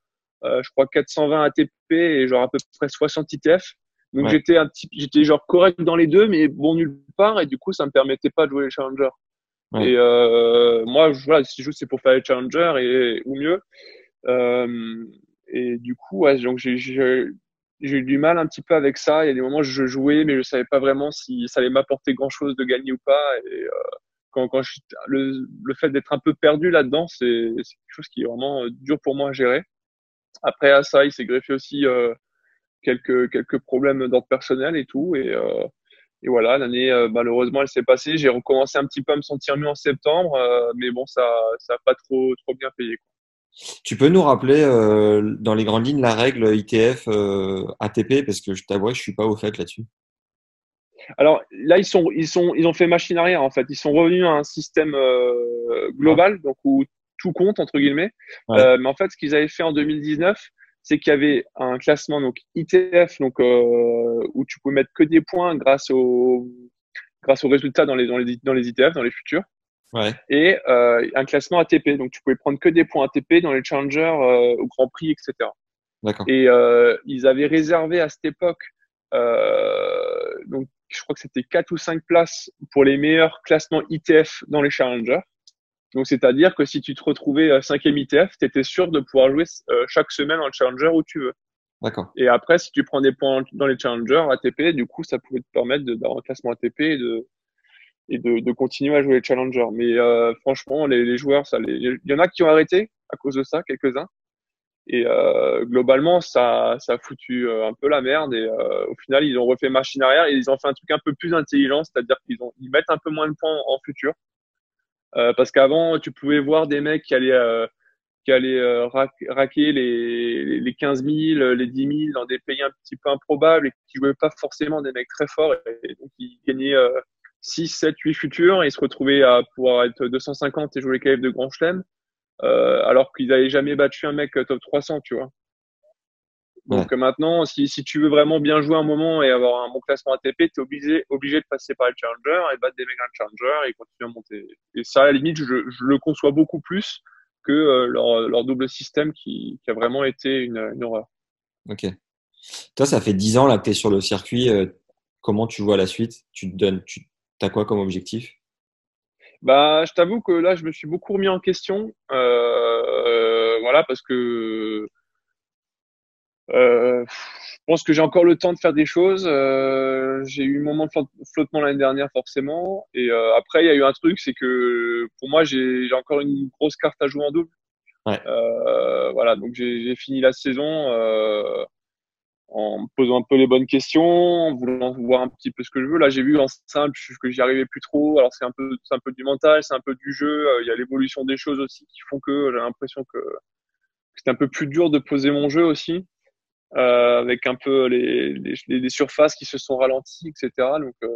je crois 420 ATP et genre à peu près 60 ITF. Donc Ouais. j'étais un petit, j'étais genre correct dans les deux, mais bon nulle part et du coup ça me permettait pas de jouer les challengers. Ouais. Et euh, moi, voilà, si je joue, c'est pour faire les challengers et ou mieux. Euh, et du coup, ouais, donc j'ai j'ai eu du mal un petit peu avec ça. Il y a des moments où je jouais, mais je savais pas vraiment si ça allait m'apporter grand chose de gagner ou pas. Et euh, quand, quand je, le, le fait d'être un peu perdu là-dedans, c'est c'est quelque chose qui est vraiment euh, dur pour moi à gérer. Après, à ça, il s'est greffé aussi euh, quelques quelques problèmes d'ordre personnel et tout. Et euh, et voilà, l'année, euh, malheureusement, elle s'est passée. J'ai recommencé un petit peu à me sentir mieux en septembre, euh, mais bon, ça, ça a pas trop, trop bien payé. quoi. Tu peux nous rappeler euh, dans les grandes lignes la règle ITF euh, ATP parce que je t'avoue je suis pas au fait là-dessus. Alors là, ils sont, ils sont, ils ont fait machine arrière en fait. Ils sont revenus à un système euh, global, donc où tout compte entre guillemets. Ouais. Euh, mais en fait, ce qu'ils avaient fait en 2019, c'est qu'il y avait un classement donc ITF, donc euh, où tu pouvais mettre que des points grâce au, grâce aux résultats dans les, dans les, dans les ITF, dans les futurs. Ouais. et euh, un classement ATP. Donc, tu pouvais prendre que des points ATP dans les challengers euh, au Grand Prix, etc. D'accord. Et euh, ils avaient réservé à cette époque, euh, donc je crois que c'était quatre ou cinq places pour les meilleurs classements ITF dans les challengers. Donc, c'est-à-dire que si tu te retrouvais cinquième ITF, tu étais sûr de pouvoir jouer euh, chaque semaine dans le challenger où tu veux. D'accord. Et après, si tu prends des points dans les challengers ATP, du coup, ça pouvait te permettre d'avoir un classement ATP et de, et de, de continuer à jouer les challengers. Mais euh, franchement, les, les, joueurs, ça, il y en a qui ont arrêté à cause de ça, quelques-uns. Et euh, globalement, ça, ça a foutu un peu la merde. Et euh, au final, ils ont refait machine arrière et ils ont fait un truc un peu plus intelligent, c'est-à-dire qu'ils ont, ils mettent un peu moins de points en, futur. Euh, parce qu'avant, tu pouvais voir des mecs qui allaient, qui allaient raquer les, les 15 000, les 10 000 dans des pays un petit peu improbables et qui jouaient pas forcément des mecs très forts. Et, donc, ils gagnaient 6, 7, 8 futurs et ils se retrouvaient à pouvoir être 250 et jouer les KF de Grand Chelem. Euh, alors qu'ils n'avaient jamais battu un mec top 300, tu vois. Donc maintenant, si, si tu veux vraiment bien jouer un moment et avoir un bon classement ATP, tu es obligé, obligé de passer par le challenger et battre des mecs dans le challenger et continuer à monter. Et ça, à la limite, je, je le conçois beaucoup plus que euh, leur, leur, double système qui, qui, a vraiment été une, une, horreur. Ok. Toi, ça fait 10 ans là, que tu es sur le circuit. Euh, comment tu vois la suite? Tu te donnes, tu as quoi comme objectif? Bah, je t'avoue que là, je me suis beaucoup remis en question. Euh, voilà, parce que euh, je pense que j'ai encore le temps de faire des choses. Euh, j'ai eu un moment de flottement l'année dernière, forcément. Et euh, après, il y a eu un truc, c'est que pour moi, j'ai encore une grosse carte à jouer en double. Ouais. Euh, voilà, donc j'ai fini la saison. Euh, en me posant un peu les bonnes questions, en voulant voir un petit peu ce que je veux. Là, j'ai vu en simple que j'y arrivais plus trop. Alors c'est un peu, c'est un peu du mental, c'est un peu du jeu. Il y a l'évolution des choses aussi qui font que j'ai l'impression que c'est un peu plus dur de poser mon jeu aussi, avec un peu les, les, les, surfaces qui se sont ralenties, etc. Donc euh,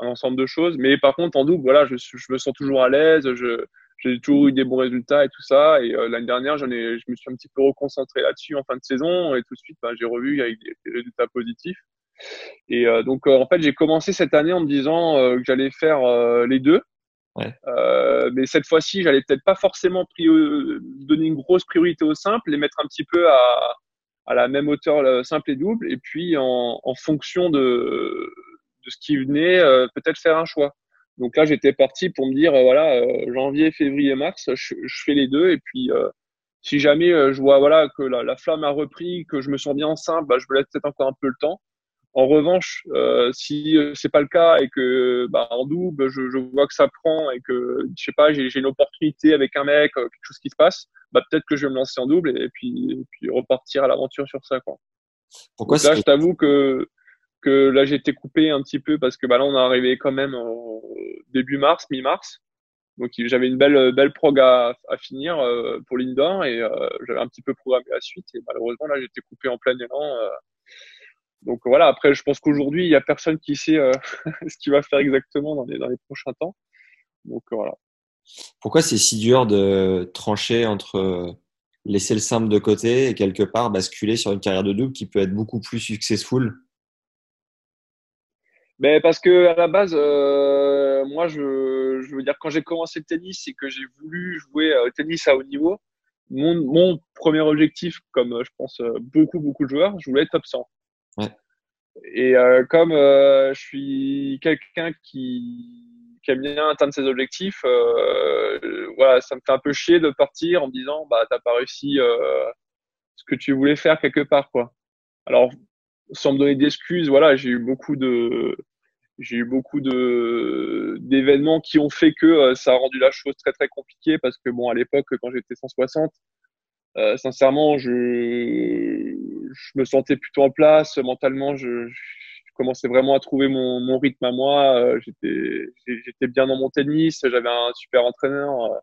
un ensemble de choses. Mais par contre, en double, voilà, je, je me sens toujours à l'aise. Je, j'ai toujours eu des bons résultats et tout ça. Et euh, l'année dernière, j'en ai, je me suis un petit peu reconcentré là-dessus en fin de saison et tout de suite, ben, j'ai revu avec des, résultats positifs. Et euh, donc, euh, en fait, j'ai commencé cette année en me disant que j'allais faire les deux. Ouais. mais cette fois-ci, j'allais peut-être pas forcément donner une grosse priorité au simple, les mettre un petit peu à, à la même hauteur simple et double, et puis en, en fonction de, de ce qui venait, peut-être faire un choix. Donc là, j'étais parti pour me dire, euh, voilà, euh, janvier, février, mars, je, fais les deux. Et puis, euh, si jamais je vois voilà que la, flamme a repris, que je me sens bien enceinte, bah, je me laisse peut-être encore un peu le temps. En revanche, euh, si c'est pas le cas et que bah, en double, je, je, vois que ça prend et que je sais pas, j'ai une opportunité avec un mec, quelque chose qui se passe, bah peut-être que je vais me lancer en double et puis, puis repartir à l'aventure sur ça quoi. Pourquoi là, je t'avoue que que là j'ai été coupé un petit peu parce que bah, là on est arrivé quand même au début mars, mi-mars. Donc j'avais une belle belle prog à, à finir euh, pour l'indoor et euh, j'avais un petit peu programmé la suite et malheureusement là j'ai été coupé en plein élan. Euh. Donc voilà, après je pense qu'aujourd'hui il y a personne qui sait ce qu'il va faire exactement dans les dans les prochains temps. Donc voilà. Pourquoi c'est si dur de trancher entre laisser le simple de côté et quelque part basculer sur une carrière de double qui peut être beaucoup plus successful? Mais parce que à la base, euh, moi, je, je veux dire, quand j'ai commencé le tennis, c'est que j'ai voulu jouer au tennis à haut niveau. Mon, mon premier objectif, comme je pense beaucoup, beaucoup de joueurs, je voulais être top 100. Et euh, comme euh, je suis quelqu'un qui, qui aime bien atteindre ses objectifs, euh, voilà, ça me fait un peu chier de partir en me disant, bah, t'as pas réussi euh, ce que tu voulais faire quelque part, quoi. Alors, sans me donner d'excuses, voilà, j'ai eu beaucoup de, j'ai eu beaucoup de d'événements qui ont fait que euh, ça a rendu la chose très très compliquée parce que bon à l'époque quand j'étais 160 euh, sincèrement je je me sentais plutôt en place. Mentalement je, je commençais vraiment à trouver mon, mon rythme à moi. Euh, j'étais bien dans mon tennis. J'avais un super entraîneur. Euh,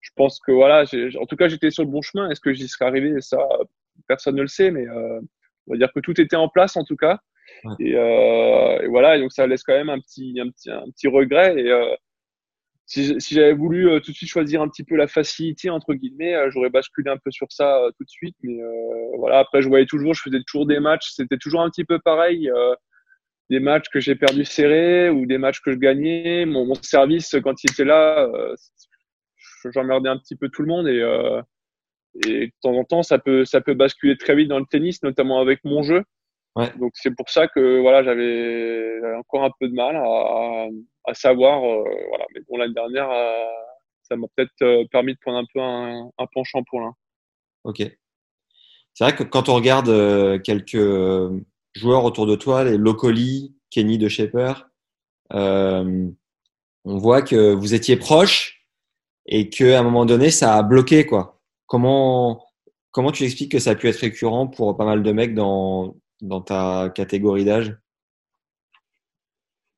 je pense que voilà en tout cas j'étais sur le bon chemin. Est-ce que j'y serais arrivé? Ça personne ne le sait mais on va dire que tout était en place en tout cas. Et, euh, et, voilà, et donc ça laisse quand même un petit, un petit, un petit regret. Et euh, si, j'avais voulu euh, tout de suite choisir un petit peu la facilité entre guillemets, euh, j'aurais basculé un peu sur ça euh, tout de suite. Mais voilà, après je voyais toujours, je faisais toujours des matchs, c'était toujours un petit peu pareil. des matchs que j'ai perdu serrés ou des matchs que je gagnais. Mon, mon service quand il était là, j'emmerdais un petit peu tout le monde et et de temps en temps, ça peut, ça peut basculer très vite dans le tennis, notamment avec mon jeu. Ouais. Donc c'est pour ça que voilà, j'avais encore un peu de mal à, à savoir. Euh, voilà, mais bon l'année dernière, euh, ça m'a peut-être euh, permis de prendre un peu un, un penchant pour l'un. Ok. C'est vrai que quand on regarde quelques joueurs autour de toi, les Locoli, Kenny de Shaper, euh, on voit que vous étiez proche et qu'à un moment donné, ça a bloqué. quoi. Comment, comment tu expliques que ça a pu être récurrent pour pas mal de mecs dans, dans ta catégorie d'âge?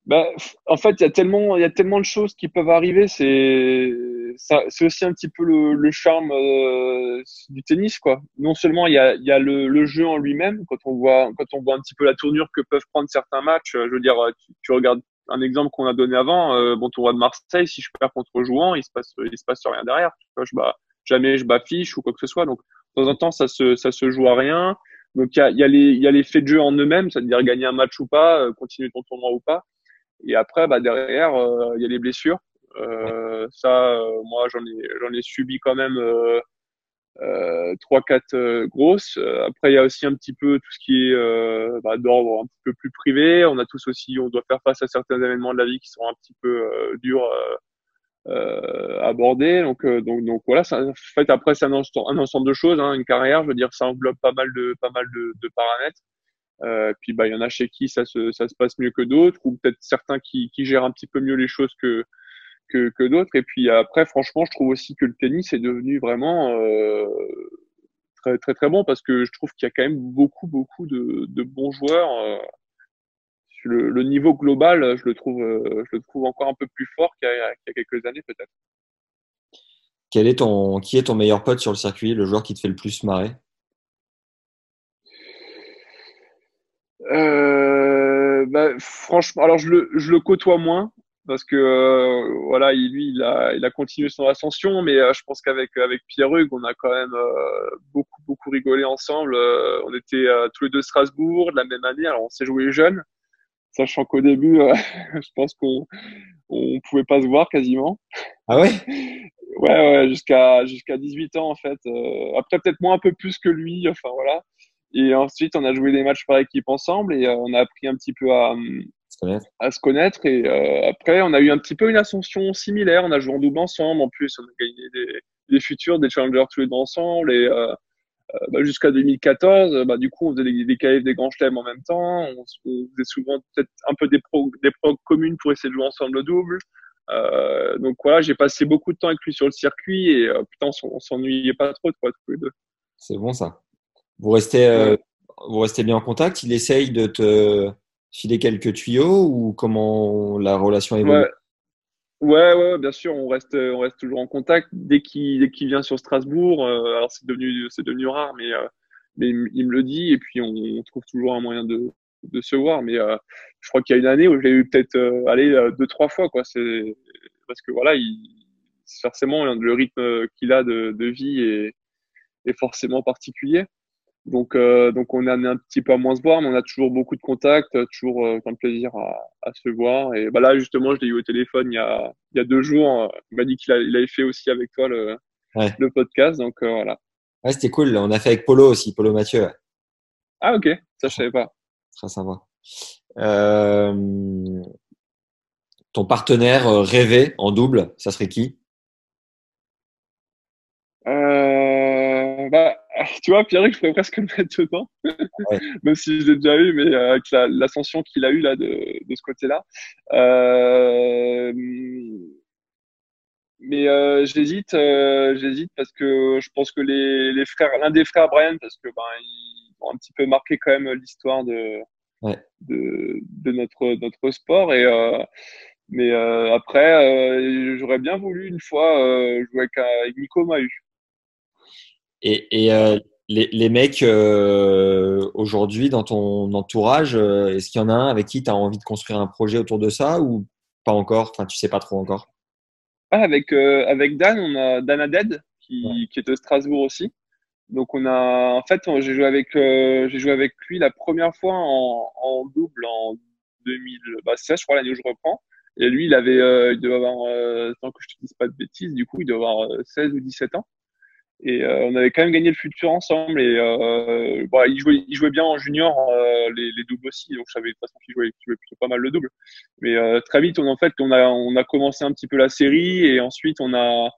Bah, en fait, il y a tellement, il y a tellement de choses qui peuvent arriver. C'est, c'est aussi un petit peu le, le charme euh, du tennis, quoi. Non seulement il y a, il y a le, le, jeu en lui-même, quand on voit, quand on voit un petit peu la tournure que peuvent prendre certains matchs. Euh, je veux dire, tu, tu regardes un exemple qu'on a donné avant, euh, bon tournoi de Marseille, si je perds contre jouant, il se passe, il se passe rien derrière. Je bats, jamais je bats fiche ou quoi que ce soit. Donc, de temps en temps, ça se, ça se joue à rien. Donc, il y a, y a y a les faits de jeu en eux-mêmes, c'est-à-dire gagner un match ou pas, euh, continuer ton tournoi ou pas. Et après, bah, derrière, euh, il y a les blessures. Euh, ça, euh, moi, j'en ai, j'en ai subi quand même trois, quatre grosses. Après, il y a aussi un petit peu tout ce qui est bah, d'ordre un petit peu plus privé. On a tous aussi, on doit faire face à certains événements de la vie qui sont un petit peu durs euh, aborder. Donc, donc, donc voilà. Ça, en fait, après, c'est un, ensemble de choses. Hein, une carrière, je veux dire, ça englobe pas mal de, pas mal de, de paramètres. Euh, puis bah il y en a chez qui ça se ça se passe mieux que d'autres ou peut-être certains qui qui gèrent un petit peu mieux les choses que que, que d'autres. Et puis après, franchement, je trouve aussi que le tennis est devenu vraiment euh, très très très bon parce que je trouve qu'il y a quand même beaucoup beaucoup de, de bons joueurs. Euh, le, le, niveau global, je le trouve euh, je le trouve encore un peu plus fort qu'il y, y, a quelques années peut-être. Quel est ton qui est ton meilleur pote sur le circuit, le joueur qui te fait le plus marrer? Euh, bah, franchement, alors je le, je le côtoie moins parce que euh, voilà, il, lui, il a, il a continué son ascension, mais euh, je pense qu'avec avec Pierre Hugues, on a quand même euh, beaucoup beaucoup rigolé ensemble. Euh, on était tous les deux Strasbourg de la même année, alors on s'est joué jeunes, sachant qu'au début, je pense qu'on on pouvait pas se voir quasiment. Ah ouais? ouais, ouais, jusqu'à jusqu'à 18 ans en fait. après peut-être moins un peu plus que lui, enfin voilà. Et ensuite, on a joué des matchs par équipe ensemble et euh, on a appris un petit peu à, à se connaître. Et euh, après, on a eu un petit peu une ascension similaire. On a joué en double ensemble. En plus, on a gagné des, des futurs, des challengers tous les deux ensemble. Et euh, euh bah, jusqu'à 2014, bah, du coup, on faisait des, des KF, des grands chelems en même temps. On, on faisait souvent peut-être un peu des pros, des pros communes pour essayer de jouer ensemble le double. Euh, donc voilà, j'ai passé beaucoup de temps avec lui sur le circuit et euh, putain, on s'ennuyait pas trop, quoi, tous les deux. C'est bon ça. Vous restez, euh, vous restez bien en contact Il essaye de te filer quelques tuyaux ou comment la relation évolue? Ouais. Ouais, ouais, bien sûr, on reste, on reste toujours en contact. Dès qu'il, qu'il vient sur Strasbourg, euh, alors c'est devenu, c'est devenu rare, mais, euh, mais il me le dit et puis on, trouve toujours un moyen de, de se voir. Mais euh, je crois qu'il y a une année où je l'ai eu peut-être euh, aller deux, trois fois, quoi. C'est parce que voilà, il, forcément le rythme qu'il a de, de vie est, est forcément particulier. Donc, euh, donc on a un petit peu à moins se voir, mais on a toujours beaucoup de contacts, toujours euh, plein de plaisir à, à, se voir. Et bah là, justement, je l'ai eu au téléphone il y a, il y a deux jours. Il m'a dit qu'il il avait fait aussi avec toi le, ouais. le podcast. Donc euh, voilà. Ouais, c'était cool. On a fait avec Polo aussi, Polo Mathieu. Ah ok, ça je savais pas. Très sympa. Euh, ton partenaire rêvé en double, ça serait qui? Euh, bah, tu vois, Pierre, je pourrais presque le mettre dedans, ouais. même si je l'ai déjà eu, mais euh, avec l'ascension la, qu'il a eu là de, de ce côté-là. Euh, mais euh, j'hésite, euh, j'hésite parce que je pense que les, les frères, l'un des frères Brian, parce que ben ils ont un petit peu marqué quand même l'histoire de, ouais. de, de notre notre sport et euh, mais après j'aurais bien voulu une fois jouer avec, avec Nico Mahu. Et, et euh, les, les, mecs euh, aujourd'hui dans ton entourage, euh, est-ce qu'il y en a un avec qui tu as envie de construire un projet autour de ça ou pas encore? Enfin, tu sais pas trop encore. Ah, avec avec Dan, on a Dan Aded qui, ouais. qui est de Strasbourg aussi. Donc on a en fait j'ai joué avec euh, j'ai joué avec lui la première fois en, en double en 2000 bah je crois l'année où je reprends et lui il avait il devait avoir tant que je te dise pas de bêtises du coup il devait avoir 16 ou 17 ans et euh, on avait quand même gagné le futur ensemble. Et euh, bon, il, jouait, il jouait bien en junior euh, les, les, doubles aussi, donc je savais de toute façon qu'il jouait, qu jouait, plutôt pas mal le double. Mais euh, très vite, on en fait, on a on a commencé un petit peu la série et ensuite on a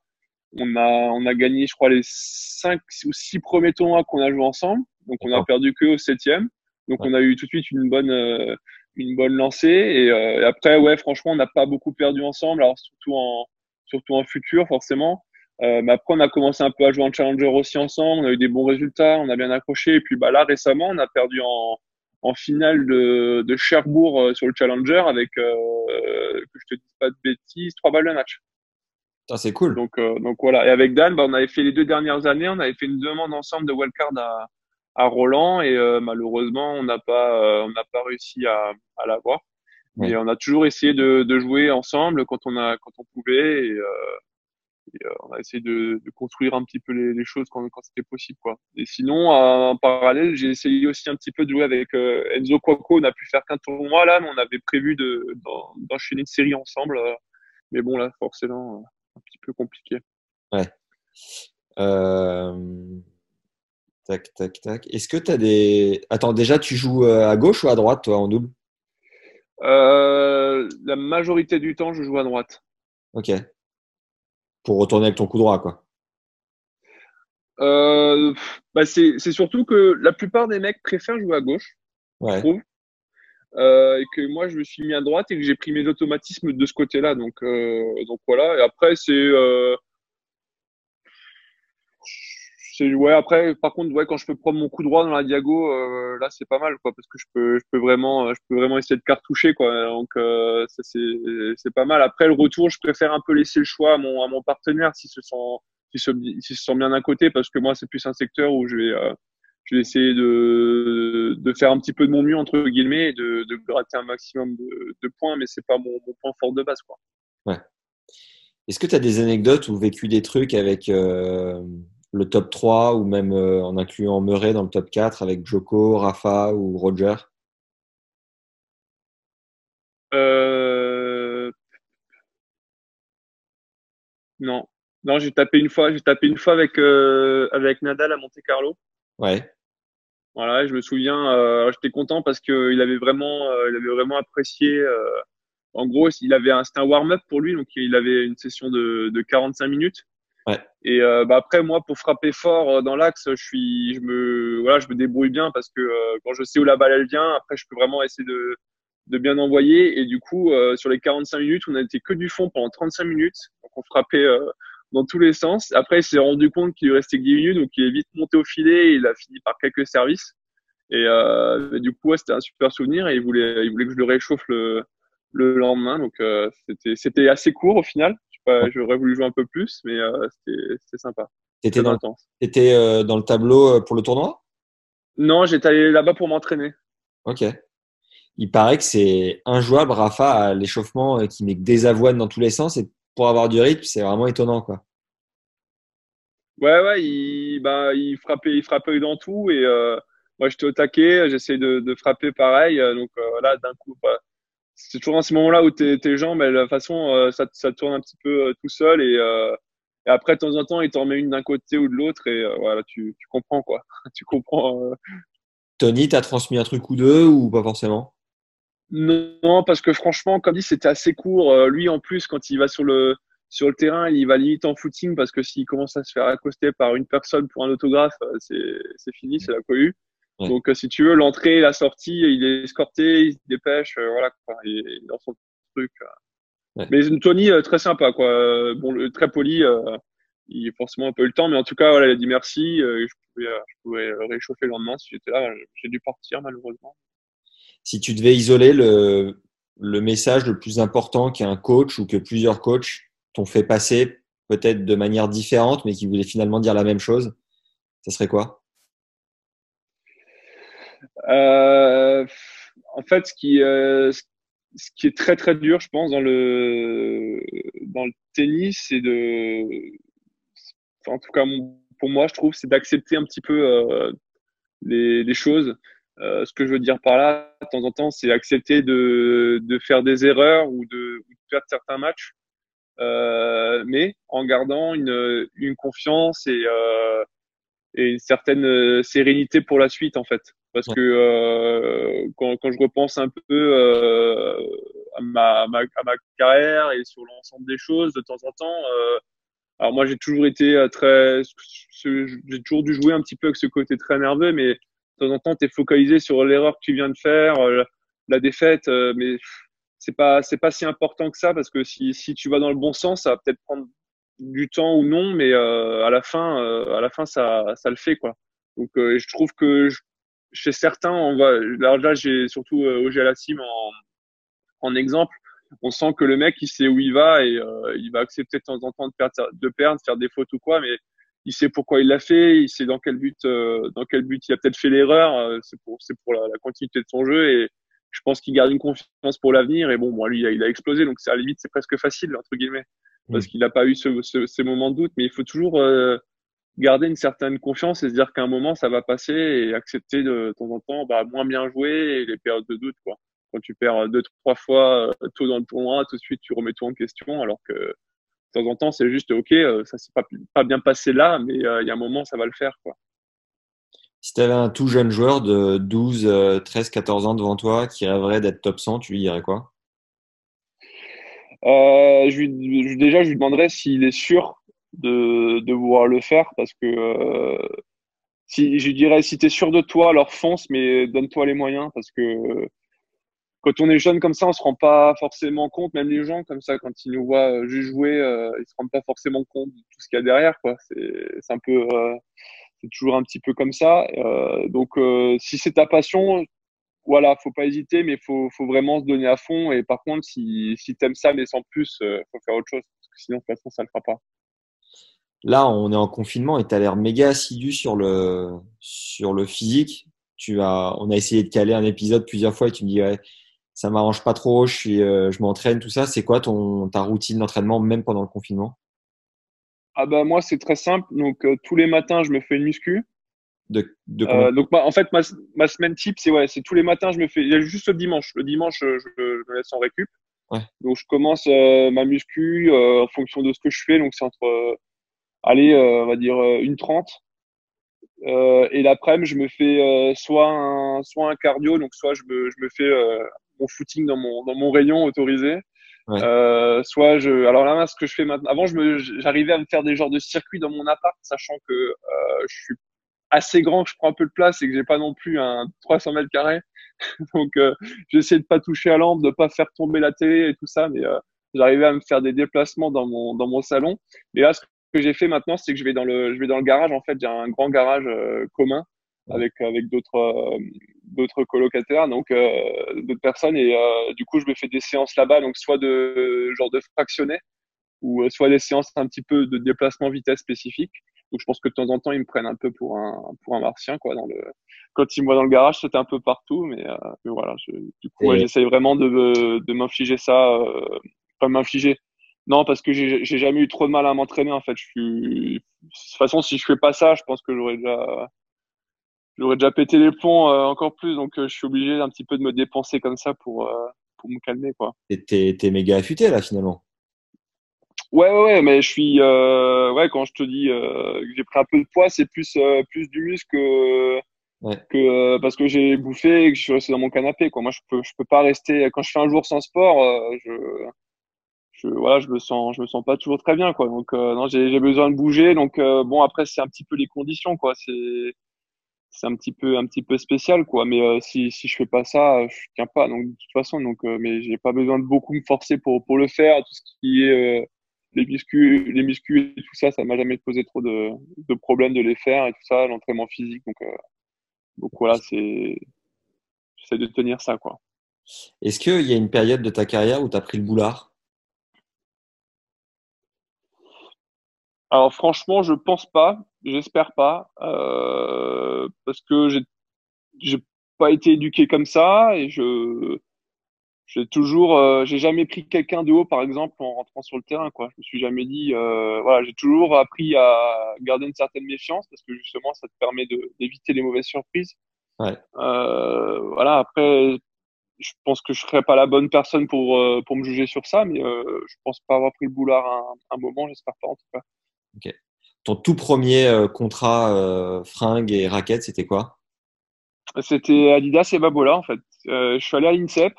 on a on a gagné, je crois, les cinq ou six premiers tournois qu'on a joué ensemble. Donc on a perdu que au septième. Donc on a eu tout de suite une bonne une bonne lancée. Et, après, ouais, franchement, on n'a pas beaucoup perdu ensemble. Alors surtout en surtout en futur, forcément. Mais après, on a commencé un peu à jouer en challenger aussi ensemble. On a eu des bons résultats, on a bien accroché. Et puis bah là, récemment, on a perdu en en finale de, de Cherbourg sur le challenger avec que je te dise pas de bêtises, trois balles de match. C'est cool. Donc, donc voilà. Et avec Dan, bah, on avait fait les deux dernières années, on avait fait une demande ensemble de wildcard à, à Roland et euh, malheureusement on n'a pas euh, on n'a pas réussi à, à l'avoir. Mais on a toujours essayé de, de, jouer ensemble quand on a quand on pouvait et, euh, et on a essayé de, de, construire un petit peu les, les choses quand, quand c'était possible quoi. Et sinon en parallèle j'ai essayé aussi un petit peu de jouer avec Enzo Cuoco. On a pu faire qu'un tournoi là, mais on avait prévu de d'enchaîner une série ensemble. mais bon là forcément un petit peu compliqué. Ouais. Euh... Tac, tac, tac. Est-ce que tu as des. Attends, déjà, tu joues euh, à gauche ou à droite, toi, en double? Euh, La majorité du temps, je joue à droite. Ok. Pour retourner avec ton coup droit, quoi. Euh, bah c'est surtout que la plupart des mecs préfèrent jouer à gauche, ouais. je trouve. Euh, et que moi, je me suis mis à droite et que j'ai pris mes automatismes de ce côté-là. Donc, donc voilà. Et après, c'est ouais après par contre ouais quand je peux prendre mon coup droit dans la diago euh, là c'est pas mal quoi parce que je peux je peux vraiment je peux vraiment essayer de cartoucher quoi. Donc euh, ça c'est pas mal. Après le retour je préfère un peu laisser le choix à mon à mon partenaire s'il se sent se, se sent bien d'un côté parce que moi c'est plus un secteur où je vais euh, je vais essayer de de faire un petit peu de mon mieux entre guillemets et de de gratter un maximum de, de points mais c'est pas mon, mon point fort de base quoi. Ouais. Est-ce que tu as des anecdotes ou vécu des trucs avec euh, le top 3 ou même euh, en incluant Murray dans le top 4 avec Joko, Rafa ou Roger? Euh... Non. Non, j'ai tapé une fois, j'ai tapé une fois avec euh, avec Nadal à Monte Carlo. Ouais. Voilà, je me souviens, j'étais content parce que il avait vraiment, il avait vraiment apprécié. en gros, il avait un, c'était un warm-up pour lui, donc il avait une session de, de 45 minutes. Ouais. Et euh, bah après moi pour frapper fort euh, dans l'axe, je suis je me voilà, je me débrouille bien parce que euh, quand je sais où la balle elle vient, après je peux vraiment essayer de de bien envoyer et du coup sur les 45 minutes, on a été que du fond pendant 35 minutes. Donc on frappait dans tous les sens. Après, il s'est rendu compte qu'il lui restait que 10 minutes, donc il est vite monté au filet et il a fini par quelques services. Et, euh, du coup, c'était un super souvenir et il voulait, il voulait que je le réchauffe le, le lendemain. Donc, euh, c'était, c'était assez court au final j'aurais voulu jouer un peu plus, mais euh, c'était sympa. T'étais dans, étais, euh, dans le tableau euh, pour le tournoi? Non, j'étais allé là-bas pour m'entraîner. Ok. Il paraît que c'est injouable, Rafa, à l'échauffement, qui met des avoines dans tous les sens. Et pour avoir du rythme, c'est vraiment étonnant. quoi. Ouais, ouais, il, bah, il, frappait, il frappait dans tout. Et moi, j'étais au taquet, j'essayais de, de, frapper pareil. Donc là, d'un coup, bah, c'est toujours dans ces moments-là où tes, tes jambes, de toute façon, euh, ça, ça tourne un petit peu euh, tout seul et, euh, et, après, de temps en temps, il t'en met une d'un côté ou de l'autre et voilà, tu, tu comprends quoi. tu comprends. Tony, t'as transmis un truc ou deux ou pas forcément? Non, parce que franchement, comme dit, c'était assez court. lui, en plus, quand il va sur le sur le terrain, il va limite en footing parce que s'il commence à se faire accoster par une personne pour un autographe, c'est fini, c'est la cohue. Donc, euh, si tu veux, l'entrée, la sortie, il est escorté, il se dépêche, euh, voilà, quoi. Il est dans son truc. Euh. Mais Tony, très sympa, quoi. Bon, très poli. il a forcément un peu eu le temps, mais en tout cas, voilà, il a dit merci. je, pouvais, je pouvais réchauffer le lendemain si j'étais là. J'ai dû partir, malheureusement. Si tu devais isoler le, le message le plus important qu'un coach ou que plusieurs coachs t'ont fait passer, peut-être de manière différente, mais qui voulaient finalement dire la même chose, ça serait quoi? Euh, en fait, ce qui, euh, ce qui est très très dur, je pense, dans le dans le tennis, c'est de, en tout cas pour moi, je trouve, c'est d'accepter un petit peu euh, les, les, choses. Euh, ce que je veux dire par là, de temps en temps, c'est accepter de, de faire des erreurs ou de, ou de perdre certains matchs, euh, mais en gardant une, une confiance et, euh, et une certaine sérénité pour la suite, en fait. Parce que euh, quand, quand, je repense un peu euh, à, ma, à, ma, à, ma, carrière et sur l'ensemble des choses, de temps en temps, euh, alors moi j'ai toujours été euh, très, j'ai toujours dû jouer un petit peu avec ce côté très nerveux, mais de temps en temps tu es focalisé sur l'erreur que tu viens de faire, euh, la défaite, mais c'est pas c'est pas si important que ça parce que si si tu vas dans le bon sens, ça va peut-être prendre du temps ou non, mais à la fin à la fin ça ça le fait quoi. Donc je trouve que chez certains, on va là, là j'ai surtout au Lassim en en exemple on sent que le mec il sait où il va et euh, il va accepter de temps en temps de perdre, de perdre, faire des fautes ou quoi, mais il sait pourquoi il l'a fait, il sait dans quel but, euh, dans quel but il a peut-être fait l'erreur. Euh, c'est pour, c'est pour la, continuité de son jeu et je pense qu'il garde une confiance pour l'avenir. Et bon, bon lui, il a, explosé, donc c'est à la limite c'est presque facile entre guillemets parce qu'il n'a pas eu ce, ce, ces moments de doute. Mais il faut toujours garder une certaine confiance et se dire qu'à un moment ça va passer et accepter de, de temps en temps bah, moins bien jouer et les périodes de doute quoi quand tu perds deux, trois fois euh, tôt dans le tournoi, tout de suite tu remets tout en question, alors que de temps en temps c'est juste ok, euh, ça s'est pas, pas bien passé là, mais euh, il y a un moment ça va le faire. Quoi. Si tu avais un tout jeune joueur de 12, 13, 14 ans devant toi qui rêverait d'être top 100, tu lui dirais quoi? Je lui, Déjà, je lui demanderais s'il est sûr de, de vouloir le faire parce que si, je lui dirais si tu es sûr de toi, alors fonce, mais donne-toi les moyens parce que quand on est jeune comme ça, on se rend pas forcément compte, même les gens comme ça, quand ils nous voient euh, juste jouer, euh, ils se rendent pas forcément compte de tout ce qu'il y a derrière, quoi. C'est un peu, euh, c'est toujours un petit peu comme ça. Euh, donc, si c'est ta passion, voilà, faut pas hésiter, mais faut, faut vraiment se donner à fond. Et par contre, si, si t'aimes ça, mais sans plus, faut faire autre chose, parce que sinon, de toute façon, ça le fera pas. Là, on est en confinement et tu as l'air méga assidu sur le, sur le physique. Tu as, on a essayé de caler un épisode plusieurs fois et tu me dis, ouais, ça m'arrange pas trop, je suis, euh, je m'entraîne, tout ça. C'est quoi ton ta routine d'entraînement même pendant le confinement? Ah bah moi c'est très simple. Donc euh, tous les matins je me fais une muscu. De, de euh, donc en fait ma, ma semaine type c'est ouais c'est tous les matins je me fais. Il y a juste le dimanche. Le dimanche je, je, me laisse en récup. Ouais. Donc je commence ma muscu en fonction de ce que je fais. Donc c'est entre allez on va dire une trente. et l'après-midi, je me fais soit un soit un cardio, donc soit je me, je me fais mon footing dans mon, dans mon rayon autorisé. Euh, soit je, alors là, ce que je fais maintenant, avant, je me, j'arrivais à me faire des genres de circuits dans mon appart, sachant que euh, je suis assez grand, que je prends un peu de place et que j'ai pas non plus un 300 mètres carrés. Donc, euh, j'essaie de pas toucher à l'ambre, de pas faire tomber la télé et tout ça, mais euh, j'arrivais à me faire des déplacements dans mon dans mon salon. Et là, ce que j'ai fait maintenant, c'est que je vais dans le je vais dans le garage. En fait, j'ai un grand garage euh, commun avec avec d'autres euh, d'autres colocataires donc euh, d'autres personnes et euh, du coup je me fais des séances là-bas donc soit de genre de fractionner ou soit des séances un petit peu de déplacement vitesse spécifique donc je pense que de temps en temps ils me prennent un peu pour un pour un martien quoi dans le quand ils me voient dans le garage c'était un peu partout mais, mais voilà je, du coup ouais, j'essaye vraiment de de m'infliger ça euh, pas m'infliger non, parce que j'ai jamais eu trop de mal à m'entraîner en fait. Je suis de toute façon si je fais pas ça, je pense que j'aurais déjà j'aurais déjà pété les plombs euh, encore plus, donc euh, je suis obligé un petit peu de me dépenser comme ça pour, euh, pour me calmer. Quoi. T'es méga affûté là finalement. Ouais, ouais, ouais, mais je suis, ouais, quand je te dis que j'ai pris un peu de poids, c'est plus, plus du muscle que, ouais. que parce que j'ai bouffé et que je suis resté dans mon canapé. Quoi. Moi, je peux, je peux pas rester. Quand je fais un jour sans sport, je, je, voilà, je me sens, je me sens pas toujours très bien, quoi. Donc, non, j'ai, besoin de bouger. Donc, bon, après, c'est un petit peu les conditions, quoi. C'est, c'est un petit peu un petit peu spécial quoi mais euh, si si je fais pas ça je tiens pas donc de toute façon donc euh, mais j'ai pas besoin de beaucoup me forcer pour pour le faire tout ce qui est euh, les muscles les muscles et tout ça ça m'a jamais posé trop de de problèmes de les faire et tout ça l'entraînement physique donc euh, donc voilà c'est j'essaie de tenir ça quoi. Est-ce qu'il y a une période de ta carrière où tu as pris le boulard? Alors franchement, je pense pas, j'espère pas, euh, parce que j'ai j'ai pas été éduqué comme ça et je j'ai toujours euh, j'ai jamais pris quelqu'un de haut par exemple en rentrant sur le terrain quoi. Je me suis jamais dit euh, voilà, j'ai toujours appris à garder une certaine méfiance parce que justement ça te permet d'éviter les mauvaises surprises. Ouais. Euh, voilà, après je pense que je serais pas la bonne personne pour euh, pour me juger sur ça mais euh, je pense pas avoir pris le boulard un, un moment, j'espère pas en tout cas. Ok. Ton tout premier euh, contrat euh, fringues et raquettes, c'était quoi? C'était Adidas et Babola en fait. Euh, je suis allé à l'INSEP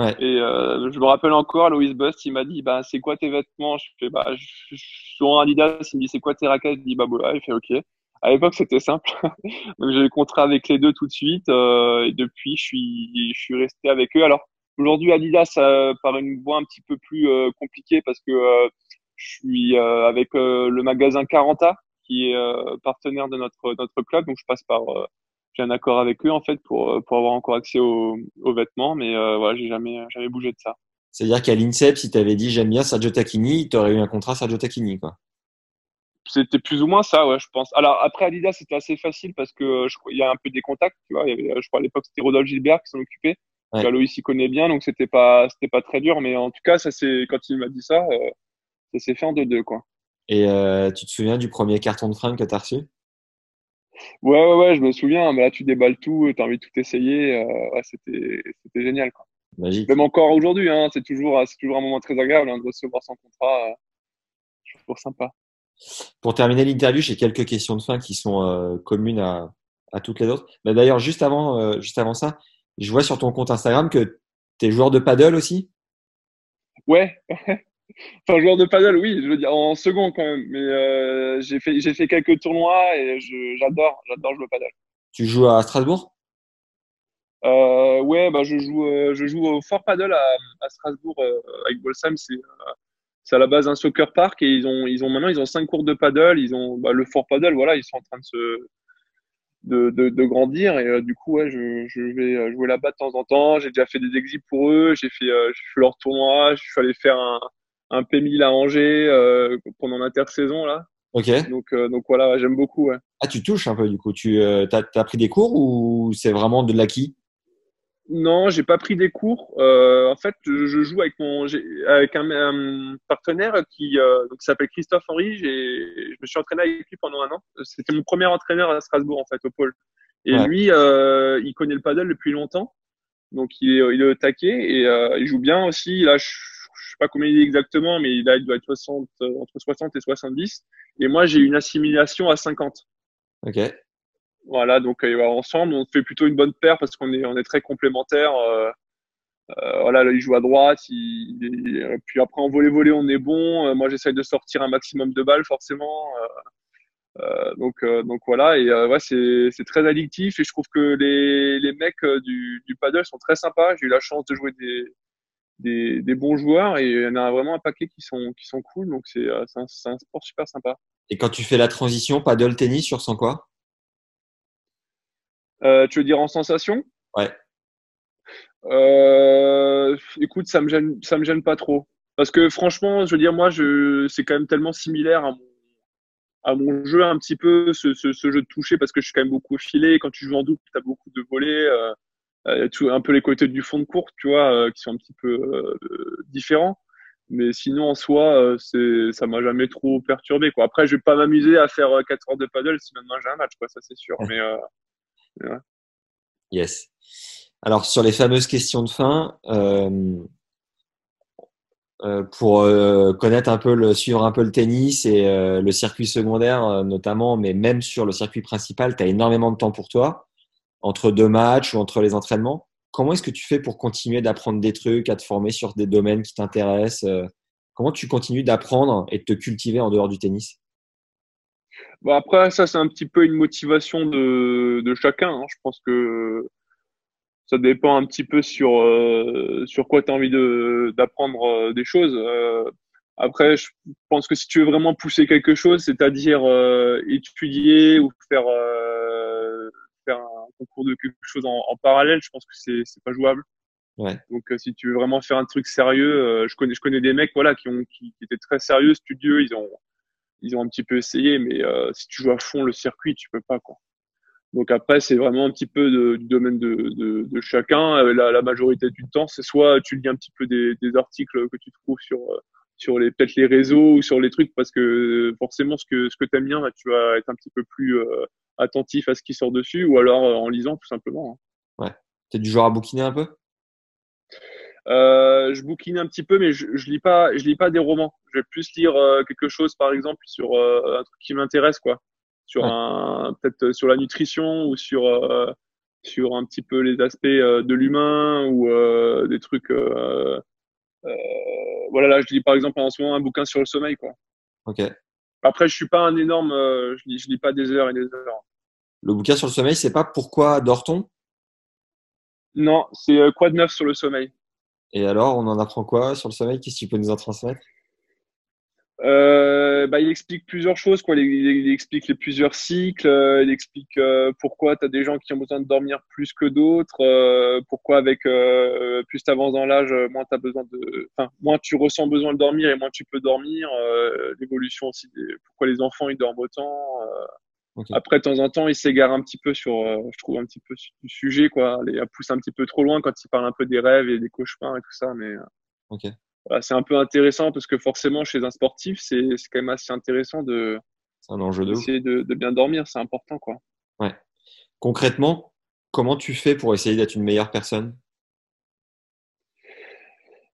et euh, je me rappelle encore, Louis Bust, il m'a dit bah, c'est quoi tes vêtements? Je fais bah, je, suis en Adidas, il me dit c'est quoi tes raquettes? Je dis Babola, il fait ok. À l'époque, c'était simple. Donc, j'ai le contrat avec les deux tout de suite. Euh, et depuis, je suis, je suis resté avec eux. Alors, aujourd'hui, Adidas euh, par une voie un petit peu plus euh, compliquée parce que euh, je suis avec le magasin Caranta, qui est partenaire de notre notre club. Donc, je passe par j'ai un accord avec eux en fait pour pour avoir encore accès aux, aux vêtements. Mais voilà, j'ai jamais jamais bougé de ça. C'est-à-dire qu'à l'INSEP, si tu avais dit j'aime bien Sergio Tacchini, tu aurais eu un contrat Sergio Tacchini, quoi. C'était plus ou moins ça, ouais, je pense. Alors après Adidas, c'était assez facile parce que euh, je, il y a un peu des contacts, tu vois. Il y avait, euh, je crois à l'époque c'était Rodolphe Gilbert qui s'en occupait. Ouais. Aloïs s'y connaît bien, donc c'était pas c'était pas très dur, mais en tout cas ça c'est quand il m'a dit ça, euh, ça s'est fait en deux deux quoi. Et euh, tu te souviens du premier carton de fringue que tu as reçu? Ouais ouais ouais, je me souviens. Mais là tu déballes tout, tu as envie de tout essayer. Euh, ouais, c'était c'était génial quoi. Magique. Même encore aujourd'hui, hein, c'est toujours c'est toujours un moment très agréable hein, de recevoir son contrat. Euh, toujours sympa. Pour terminer l'interview, j'ai quelques questions de fin qui sont euh, communes à, à, toutes les autres. Mais d'ailleurs, juste avant, euh, juste avant ça, je vois sur ton compte Instagram que tu es joueur de paddle aussi? Ouais. enfin, joueur de paddle, oui, je veux dire en second quand même. Mais euh, j'ai fait, j'ai fait quelques tournois et j'adore, j'adore jouer au paddle. Tu joues à Strasbourg? Euh, Ouais, bah je joue, je joue au Fort Paddle à, à Strasbourg avec Bolsam. C'est c'est à la base un soccer park et ils ont, ils ont maintenant ils ont cinq cours de paddle, ils ont bah, le fort paddle, voilà, ils sont en train de se de, de, de grandir et euh, du coup ouais, je, je vais jouer là-bas de temps en temps. J'ai déjà fait des exits pour eux, j'ai fait, euh, j'ai fait leur tournoi, je suis allé faire un, un P1000 à Angers euh, pendant l'intersaison là. Ok. Donc donc voilà, j'aime beaucoup. Ouais. Ah tu touches un peu du coup, tu as, as pris des cours ou c'est vraiment de l'acquis? Non, j'ai pas pris des cours. Euh, en fait, je, joue avec mon avec un, un partenaire qui, euh, s'appelle Christophe Henry. Je me suis entraîné avec lui pendant un an. C'était mon premier entraîneur à Strasbourg en fait au pôle. Et ouais. lui, euh, il connaît le paddle depuis longtemps, donc il est, il est au taquet et euh, il joue bien aussi. Là, je sais pas combien il est exactement, mais il, a, il doit être 60, entre 60 et 70. Et moi, j'ai une assimilation à 50. Ok. Voilà, donc euh, ensemble, on fait plutôt une bonne paire parce qu'on est, on est très complémentaires. Euh, euh, voilà, là, il joue à droite, il, il, puis après en volet-volet, on est bon. moi, j'essaye de sortir un maximum de balles, forcément. donc, donc voilà, et ouais, c'est, c'est très addictif et je trouve que les, les mecs du, du paddle sont très sympas. J'ai eu la chance de jouer des, des, des, bons joueurs et il y en a vraiment un paquet qui sont, qui sont cool. Donc c'est, c'est, un, un sport super sympa. Et quand tu fais la transition paddle tennis, sur sens quoi? Euh, tu veux dire en sensation? Ouais. Euh, écoute, ça me gêne, ça me gêne pas trop. Parce que franchement, je veux dire, moi, je, c'est quand même tellement similaire à mon, à mon jeu un petit peu, ce, ce, ce jeu de toucher, parce que je suis quand même beaucoup filé. Quand tu joues en double, tu as beaucoup de volets, euh, tout, un peu les côtés du fond de courte, tu vois, euh, qui sont un petit peu euh, différents. Mais sinon, en soi, c'est, ça m'a jamais trop perturbé, quoi. Après, je vais pas m'amuser à faire 4 heures de paddle si maintenant j'ai un match, quoi, ça c'est sûr. Mais, Ouais. Yes. Alors sur les fameuses questions de fin, euh, euh, pour euh, connaître un peu le suivre un peu le tennis et euh, le circuit secondaire euh, notamment, mais même sur le circuit principal, tu as énormément de temps pour toi entre deux matchs ou entre les entraînements. Comment est-ce que tu fais pour continuer d'apprendre des trucs, à te former sur des domaines qui t'intéressent Comment tu continues d'apprendre et de te cultiver en dehors du tennis? Bon, après, ça, c'est un petit peu une motivation de, de chacun. Hein. Je pense que ça dépend un petit peu sur, euh, sur quoi tu as envie d'apprendre euh, des choses. Euh, après, je pense que si tu veux vraiment pousser quelque chose, c'est-à-dire euh, étudier ou faire, euh, concours de quelque chose en, en parallèle, je pense que c'est, c'est pas jouable. Ouais. Donc, si tu veux vraiment faire un truc sérieux, je connais, je connais des mecs, voilà, qui ont, qui, qui étaient très sérieux, studieux, ils ont, ils ont un petit peu essayé, mais euh, si tu joues à fond le circuit, tu peux pas quoi. Donc après, c'est vraiment un petit peu de, du domaine de, de, de chacun. Euh, la, la, majorité du temps, c'est soit tu lis un petit peu des, des, articles que tu trouves sur euh, sur les peut-être les réseaux ou sur les trucs parce que forcément ce que ce que t'aimes bien, bah, tu vas être un petit peu plus euh, attentif à ce qui sort dessus, ou alors en lisant tout simplement. Hein. Ouais. T'es du genre à bouquiner un peu? Euh, je bouquine un petit peu, mais je, je lis pas, je lis pas des romans. Je vais plus lire euh, quelque chose, par exemple, sur euh, un truc qui m'intéresse, quoi. Sur Ouais. un, peut-être sur la nutrition ou sur euh, sur un petit peu les aspects euh, de l'humain ou euh, des trucs. euh, euh, voilà, là, je lis par exemple en ce moment un bouquin sur le sommeil, quoi. Ok. Après, je suis pas un énorme, je lis, je lis pas des heures et des heures. Le bouquin sur le sommeil, c'est pas pourquoi dort-on? Non, c'est quoi de neuf sur le sommeil? Et alors, on en apprend quoi sur le sommeil? Qu'est-ce que tu peux nous en transmettre? Euh, bah, il explique plusieurs choses. Quoi. Il, il, explique les plusieurs cycles. Euh, il explique euh, pourquoi tu as des gens qui ont besoin de dormir plus que d'autres. Euh, pourquoi avec euh, plus tu avances dans l'âge, moins tu besoin de, enfin, moins tu ressens besoin de dormir et moins tu peux dormir. L'évolution aussi. Des, pourquoi les enfants ils dorment autant. Okay. Après, de temps en temps, il s'égare un petit peu sur, je trouve un petit peu du sujet, quoi. Il pousse un petit peu trop loin quand il parle un peu des rêves et des cauchemars et tout ça, mais. Okay c'est un peu intéressant parce que forcément, chez un sportif, c'est quand même assez intéressant de un enjeu de, essayer de, de, bien dormir. C'est important, quoi. Ouais. Concrètement, comment tu fais pour essayer d'être une meilleure personne?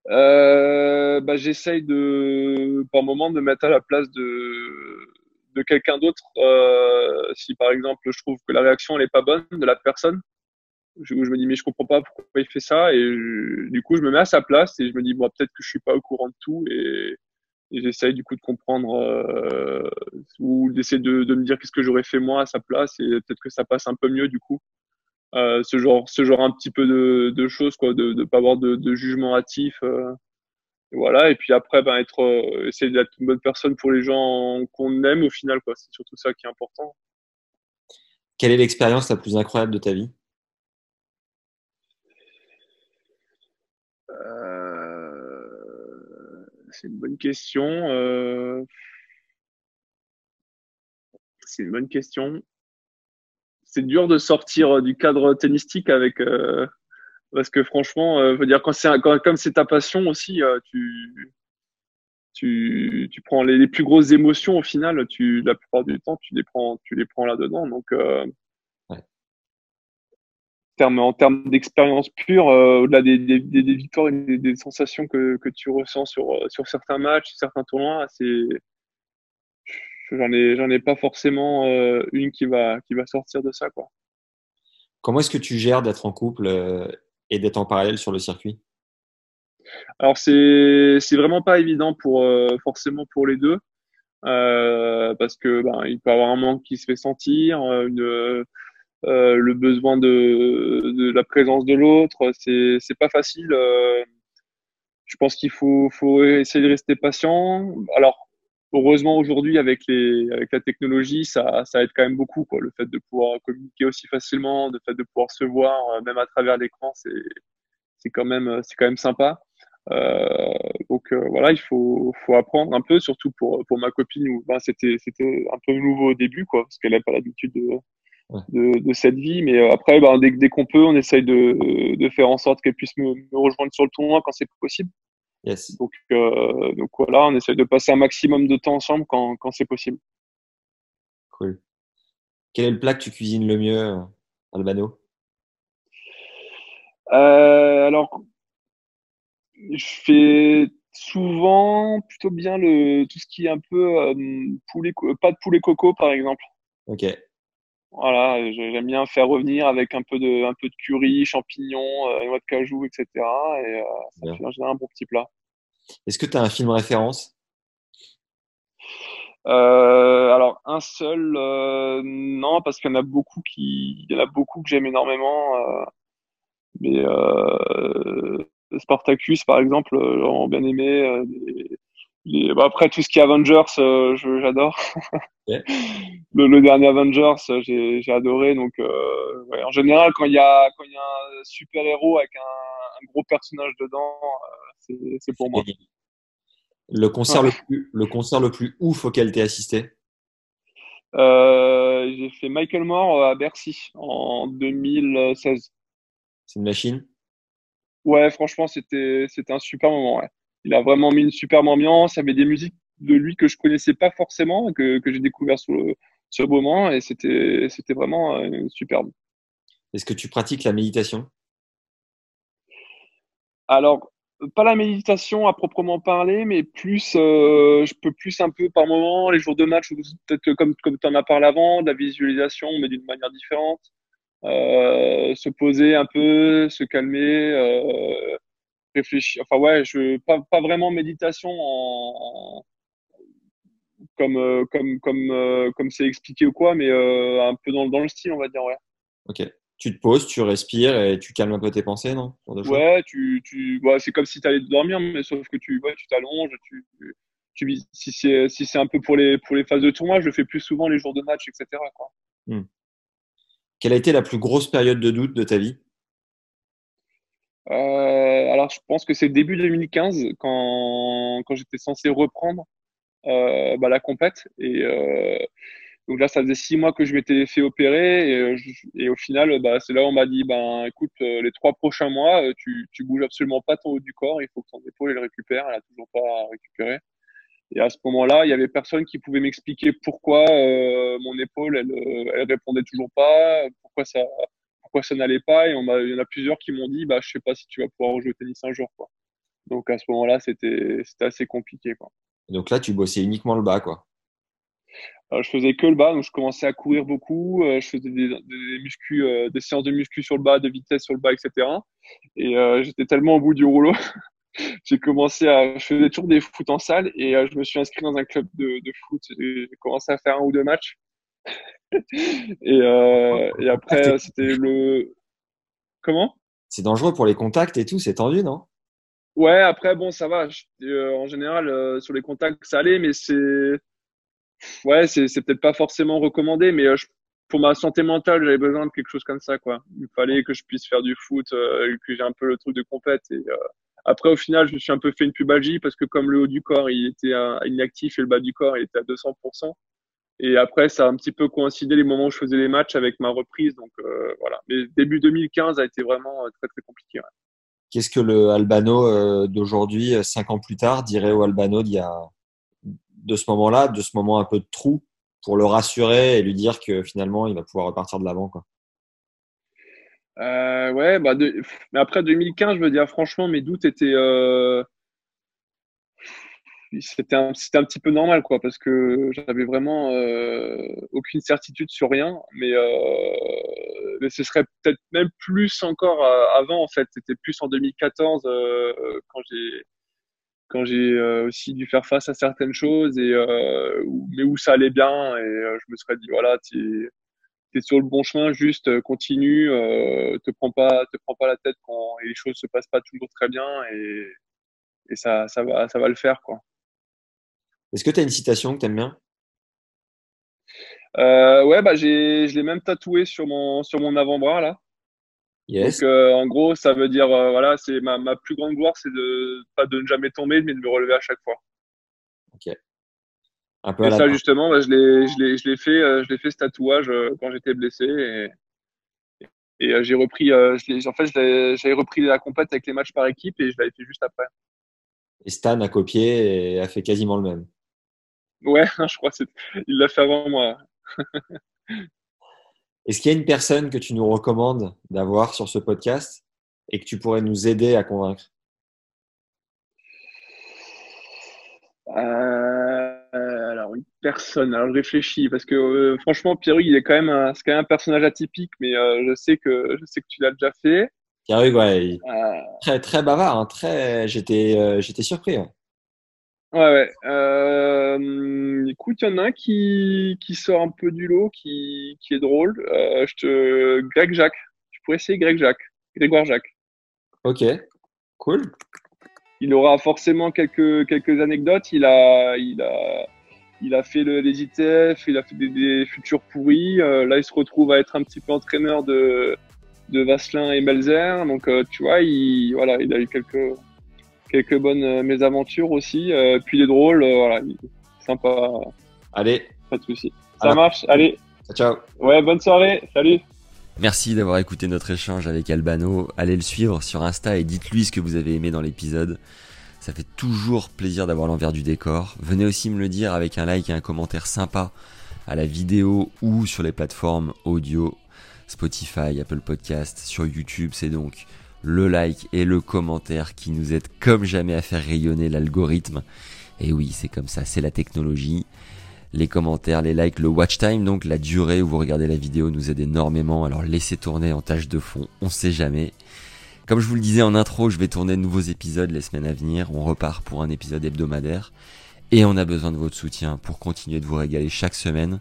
Euh, bah, J'essaye de, par moment, de mettre à la place de, de quelqu'un d'autre. Euh, si par exemple, je trouve que la réaction n'est pas bonne de la personne, je, je, me dis mais je comprends pas pourquoi il fait ça. Et du coup je me mets à sa place et je me dis bon peut-être que je suis pas au courant de tout. Et, et j'essaye du coup de comprendre euh, ou d'essayer de, de, me dire qu'est-ce que j'aurais fait moi à sa place. Et peut-être que ça passe un peu mieux du coup. Euh, ce genre ce genre un petit peu de, de choses quoi de, de pas avoir de, de jugement hâtif euh, et voilà. Et puis après ben être euh, essayer d'être une bonne personne pour les gens qu'on aime au final quoi. C'est surtout ça qui est important. Quelle est l'expérience la plus incroyable de ta vie? C'est une bonne question. Euh... C'est une bonne question. C'est dur de sortir du cadre tennistique avec euh... parce que franchement, euh, veux dire quand c'est comme c'est ta passion aussi, euh, tu tu, tu prends les, plus grosses émotions au final. Tu la plupart du temps, tu les prends prends là dedans. Donc euh, termes, en termes d'expérience pure, euh, au-delà des, des, des, des, victoires et des, des, sensations que, que tu ressens sur, euh, sur certains matchs, certains tournois, c'est j'en ai j'en ai pas forcément euh, une qui va qui va sortir de ça quoi. Comment est-ce que tu gères d'être en couple euh, et d'être en parallèle sur le circuit? Alors c'est c'est vraiment pas évident pour euh, forcément pour les deux parce que ben il peut y avoir un manque qui se fait sentir, une euh, le besoin de, de, la présence de l'autre. C'est c'est pas facile. Euh, je pense qu'il faut faut essayer de rester patient. Alors heureusement aujourd'hui avec les avec la technologie ça ça aide quand même beaucoup quoi. Le fait de pouvoir communiquer aussi facilement, le fait de pouvoir se voir euh, même à travers l'écran, c'est c'est quand même c'est quand même sympa. Euh, donc voilà, il faut, faut apprendre un peu, surtout pour, pour ma copine où ben, c'était c'était un peu nouveau au début, quoi, parce qu'elle n'a pas l'habitude de, de, de, cette vie. Mais euh, après, ben, dès, dès qu'on peut, on essaye de, de faire en sorte qu'elle puisse me, me, rejoindre sur le tournoi quand c'est possible. Yes. Donc, euh, donc voilà, on essaye de passer un maximum de temps ensemble quand, quand c'est possible. Cool. Quel est le plat que tu cuisines le mieux, Albano? Euh, Alors, je fais souvent plutôt bien le tout ce qui est un peu euh, poulet, pas de poulet coco par exemple. Ok. Voilà, j'aime bien faire revenir avec un peu de, un peu de curry, champignons, euh, noix de cajou, etc. Et euh, ça fait en général un bon petit plat. Est-ce que tu as un film référence? Euh, Alors un seul, euh, non, parce qu'il y en a beaucoup qui, il y en a beaucoup que j'aime énormément. Mais Spartacus, par exemple, j'ai bien aimé. Bah après tout ce qui est Avengers, j'adore. Okay. le, le, dernier Avengers, j'ai adoré. Donc, euh, ouais, en général, quand il y a quand il y a un super héros avec un, un gros personnage dedans, euh, c'est pour moi. Le concert ouais. le plus le concert le plus ouf auquel tu assisté? Euh, J'ai fait Michael Moore à Bercy en 2016. C'est une machine? Ouais, franchement, c'était c'était un super moment. Ouais. Il a vraiment mis une superbe ambiance. Il y avait des musiques de lui que je connaissais pas forcément, que, que j'ai découvert sur le, sur le moment, et c'était, c'était vraiment euh, superbe. Est-ce que tu pratiques la méditation? Alors, pas la méditation à proprement parler, mais plus, euh, je peux plus un peu par moment, les jours de match, peut-être comme, comme tu en as parlé avant, de la visualisation, mais d'une manière différente. Euh, se poser un peu, se calmer, euh, réfléchir. Enfin ouais, je pas, pas vraiment méditation en, comme comme comme comme c'est expliqué ou quoi, mais un peu dans dans le style, on va dire, ouais. Ok. Tu te poses, tu respires et tu calmes un peu tes pensées, non? Ouais, tu, tu, ouais, c'est comme si tu allais dormir, mais sauf que tu, ouais, tu t'allonges, tu, tu, si c'est, si c'est un peu pour les, pour les phases de tournoi, je le fais plus souvent les jours de match, etc. Quoi. Hmm. Quelle a été la plus grosse période de doute de ta vie? Euh, Alors, je pense que c'est début 2015, quand, quand j'étais censé reprendre euh, bah, la compète. Et, euh, donc là, ça faisait six mois que je m'étais fait opérer et, euh, et au final, bah, c'est là où on m'a dit, ben écoute, euh, les trois prochains mois, euh, tu, tu bouges absolument pas ton haut du corps, il faut que ton épaule elle récupère, elle a toujours pas récupéré. Et à ce moment-là, il y avait personne qui pouvait m'expliquer pourquoi mon épaule, elle, elle répondait toujours pas, pourquoi ça, pourquoi ça n'allait pas. Et on il y en a plusieurs qui m'ont dit, bah je sais pas si tu vas pouvoir rejouer au tennis un jour, quoi. Donc à ce moment-là, c'était, c'était assez compliqué, quoi. Donc là, tu bossais uniquement le bas, quoi. Euh, je faisais que le bas, donc je commençais à courir beaucoup. Euh, je faisais des, des, muscu, euh, des séances de muscu sur le bas, de vitesse sur le bas, etc. Et j'étais tellement au bout du rouleau. j'ai commencé à, je faisais toujours des foot en salle et je me suis inscrit dans un club de, de foot. J'ai commencé à faire un ou deux matchs. Et, et après, c'était le. Comment? C'est dangereux pour les contacts et tout, c'est tendu, non? Ouais, après, bon, ça va. en général, sur les contacts, ça allait, mais c'est ouais, c'est, peut-être pas forcément recommandé, mais euh, pour ma santé mentale, j'avais besoin de quelque chose comme ça, quoi. Il fallait que je puisse faire du foot, euh, que j'ai un peu le truc de compète. Et euh, après, au final, je me suis un peu fait une pubalgie parce que comme le haut du corps, il était inactif et le bas du corps, il était à 200%. Et après, ça a un petit peu coïncidé les moments où je faisais les matchs avec ma reprise. Donc voilà. Mais début 2015 a été vraiment très très compliqué. Qu'est-ce que le Albano d'aujourd'hui, cinq ans plus tard, dirait au Albano d'il y a de ce moment-là, de ce moment un peu de trou, pour le rassurer et lui dire que finalement, il va pouvoir repartir de l'avant, quoi? Euh, ouais, bah mais après 2015, je veux dire franchement, mes doutes étaient, euh... c'était un, un, petit peu normal, quoi, parce que j'avais vraiment euh, aucune certitude sur rien, mais, euh, mais ce serait peut-être même plus encore euh, avant, en fait. C'était plus en 2014 quand j'ai quand j'ai euh, aussi dû faire face à certaines choses et euh, mais où ça allait bien et euh, je me serais dit voilà tu es sur le bon chemin juste continue te prends pas te prends pas la tête quand les choses se passent pas toujours très bien et, et ça ça va ça va le faire quoi est-ce que tu as une citation que tu aimes bien ouais bah je l'ai même tatoué sur mon sur mon avant-bras là donc, euh, en gros, ça veut dire, euh, voilà, c'est ma, ma, plus grande gloire, c'est de pas de ne jamais tomber, mais de me relever à chaque fois. Ok. Un peu et ça, justement, bah, je l'ai, je l'ai, je l'ai fait, euh, je l'ai fait ce tatouage quand j'étais blessé et, et j'ai repris, en fait, j'avais repris la compète avec les matchs par équipe et je l'avais fait juste après. Et Stan a copié et a fait quasiment le même. Ouais, je crois qu'il l'a fait avant moi. Est-ce qu'il y a une personne que tu nous recommandes d'avoir sur ce podcast et que tu pourrais nous aider à convaincre? Euh, Alors, une personne. Alors, je réfléchis parce que euh, franchement, Pierre il est quand même un, c'est quand même un personnage atypique, mais euh, je sais que je sais que tu l'as déjà fait. Pierre ouais, très très bavard, hein, très. J'étais j'étais surpris. Ouais, ouais. Euh, écoute, il y en a un qui, qui sort un peu du lot, qui, qui est drôle. Euh, je te... Greg Jacques. Tu pourrais essayer Greg Jacques. Grégoire Jacques. Ok, cool. Il aura forcément quelques, quelques anecdotes. Il a, il a, il a fait le, les ITF, il a fait des, futurs pourris. Euh, là, il se retrouve à être un petit peu entraîneur de, de Vasselin et Melzer. Donc, tu vois, il, voilà, il a eu quelques, quelques bonnes euh, mésaventures aussi. Euh, puis les drôles, euh, voilà, sympa. Allez. Pas de souci. Ça marche. Allez. Ciao. Ouais, bonne soirée. Salut. Merci d'avoir écouté notre échange avec Albano. Allez le suivre sur Insta et dites-lui ce que vous avez aimé dans l'épisode. Ça fait toujours plaisir d'avoir l'envers du décor. Venez aussi me le dire avec un like et un commentaire sympa à la vidéo ou sur les plateformes audio, Spotify, Apple Podcast, sur YouTube. C'est donc le like et le commentaire qui nous aident comme jamais à faire rayonner l'algorithme. Et oui, c'est comme ça, c'est la technologie. Les commentaires, les likes, le watch time, donc la durée où vous regardez la vidéo nous aide énormément. Alors laissez tourner en tâche de fond, on sait jamais. Comme je vous le disais en intro, je vais tourner de nouveaux épisodes les semaines à venir. On repart pour un épisode hebdomadaire. Et on a besoin de votre soutien pour continuer de vous régaler chaque semaine.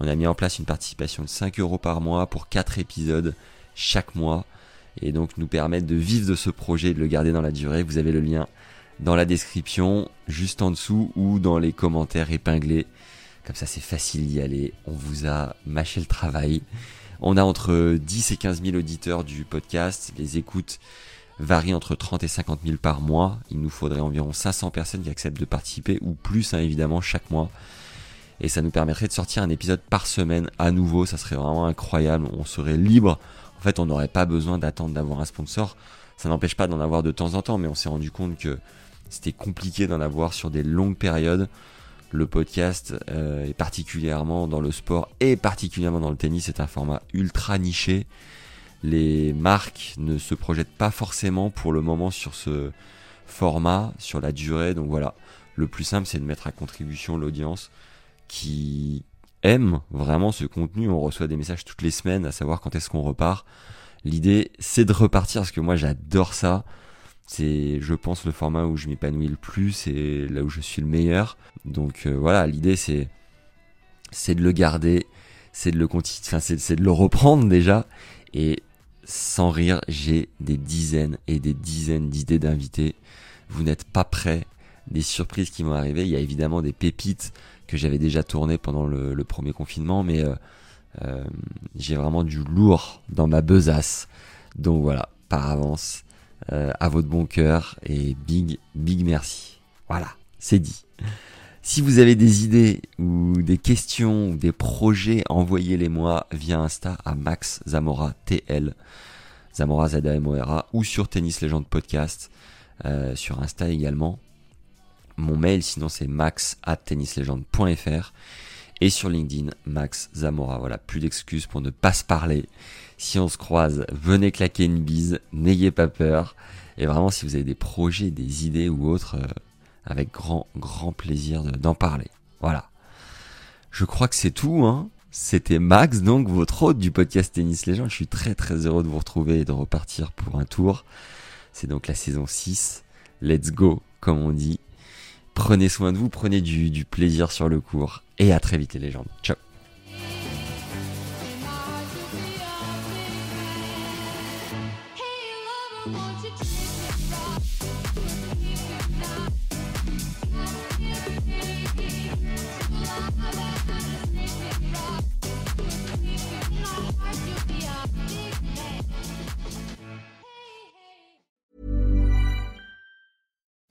On a mis en place une participation de 5 euros par mois pour 4 épisodes chaque mois. Et donc nous permettre de vivre de ce projet et de le garder dans la durée. Vous avez le lien dans la description, juste en dessous ou dans les commentaires épinglés. Comme ça c'est facile d'y aller. On vous a mâché le travail. On a entre 10 et 15 000 auditeurs du podcast. Les écoutes varient entre 30 et 50 000 par mois. Il nous faudrait environ 500 personnes qui acceptent de participer, ou plus hein, évidemment chaque mois. Et ça nous permettrait de sortir un épisode par semaine à nouveau. Ça serait vraiment incroyable. On serait libre. Fait, on n'aurait pas besoin d'attendre d'avoir un sponsor. Ça n'empêche pas d'en avoir de temps en temps, mais on s'est rendu compte que c'était compliqué d'en avoir sur des longues périodes. Le podcast, euh, et particulièrement dans le sport et particulièrement dans le tennis, c'est un format ultra niché les marques ne se projettent pas forcément pour le moment sur ce format, sur la durée. Donc voilà, le plus simple, c'est de mettre à contribution l'audience qui aime vraiment ce contenu. On reçoit des messages toutes les semaines à savoir quand est-ce qu'on repart. L'idée, c'est de repartir parce que moi, j'adore ça. C'est, je pense, le format où je m'épanouis le plus et là où je suis le meilleur. Donc euh, voilà, l'idée, c'est, c'est de le garder, c'est de le continuer, c'est de le reprendre déjà et sans rire, j'ai des dizaines et des dizaines d'idées d'invités. Vous n'êtes pas prêts des surprises qui vont arriver. Il y a évidemment des pépites que j'avais déjà tournées pendant le, premier confinement, mais euh, euh, j'ai vraiment du lourd dans ma besace. Donc voilà, par avance, euh, à votre bon cœur et big, big merci. Voilà, c'est dit. Si vous avez des idées ou des questions ou des projets, envoyez-les moi via Insta à Max Zamora TL, Zamora Z -A -M -O -R -A, ou sur Tennis Legend Podcast, sur Insta également. Mon mail sinon c'est max at tennislegend.fr et sur LinkedIn Max Zamora. Voilà, plus d'excuses pour ne pas se parler. Si on se croise, venez claquer une bise, n'ayez pas peur. Et vraiment, si vous avez des projets, des idées ou autres, euh, avec grand, grand plaisir d'en parler. Voilà. Je crois que c'est tout, hein. C'était Max, donc votre hôte du podcast Tennis Légende. Je suis très très heureux de vous retrouver et de repartir pour un tour. C'est donc la saison 6. Let's go, comme on dit. Prenez soin de vous, prenez du, plaisir sur le cours. Et à très vite les légendes. Ciao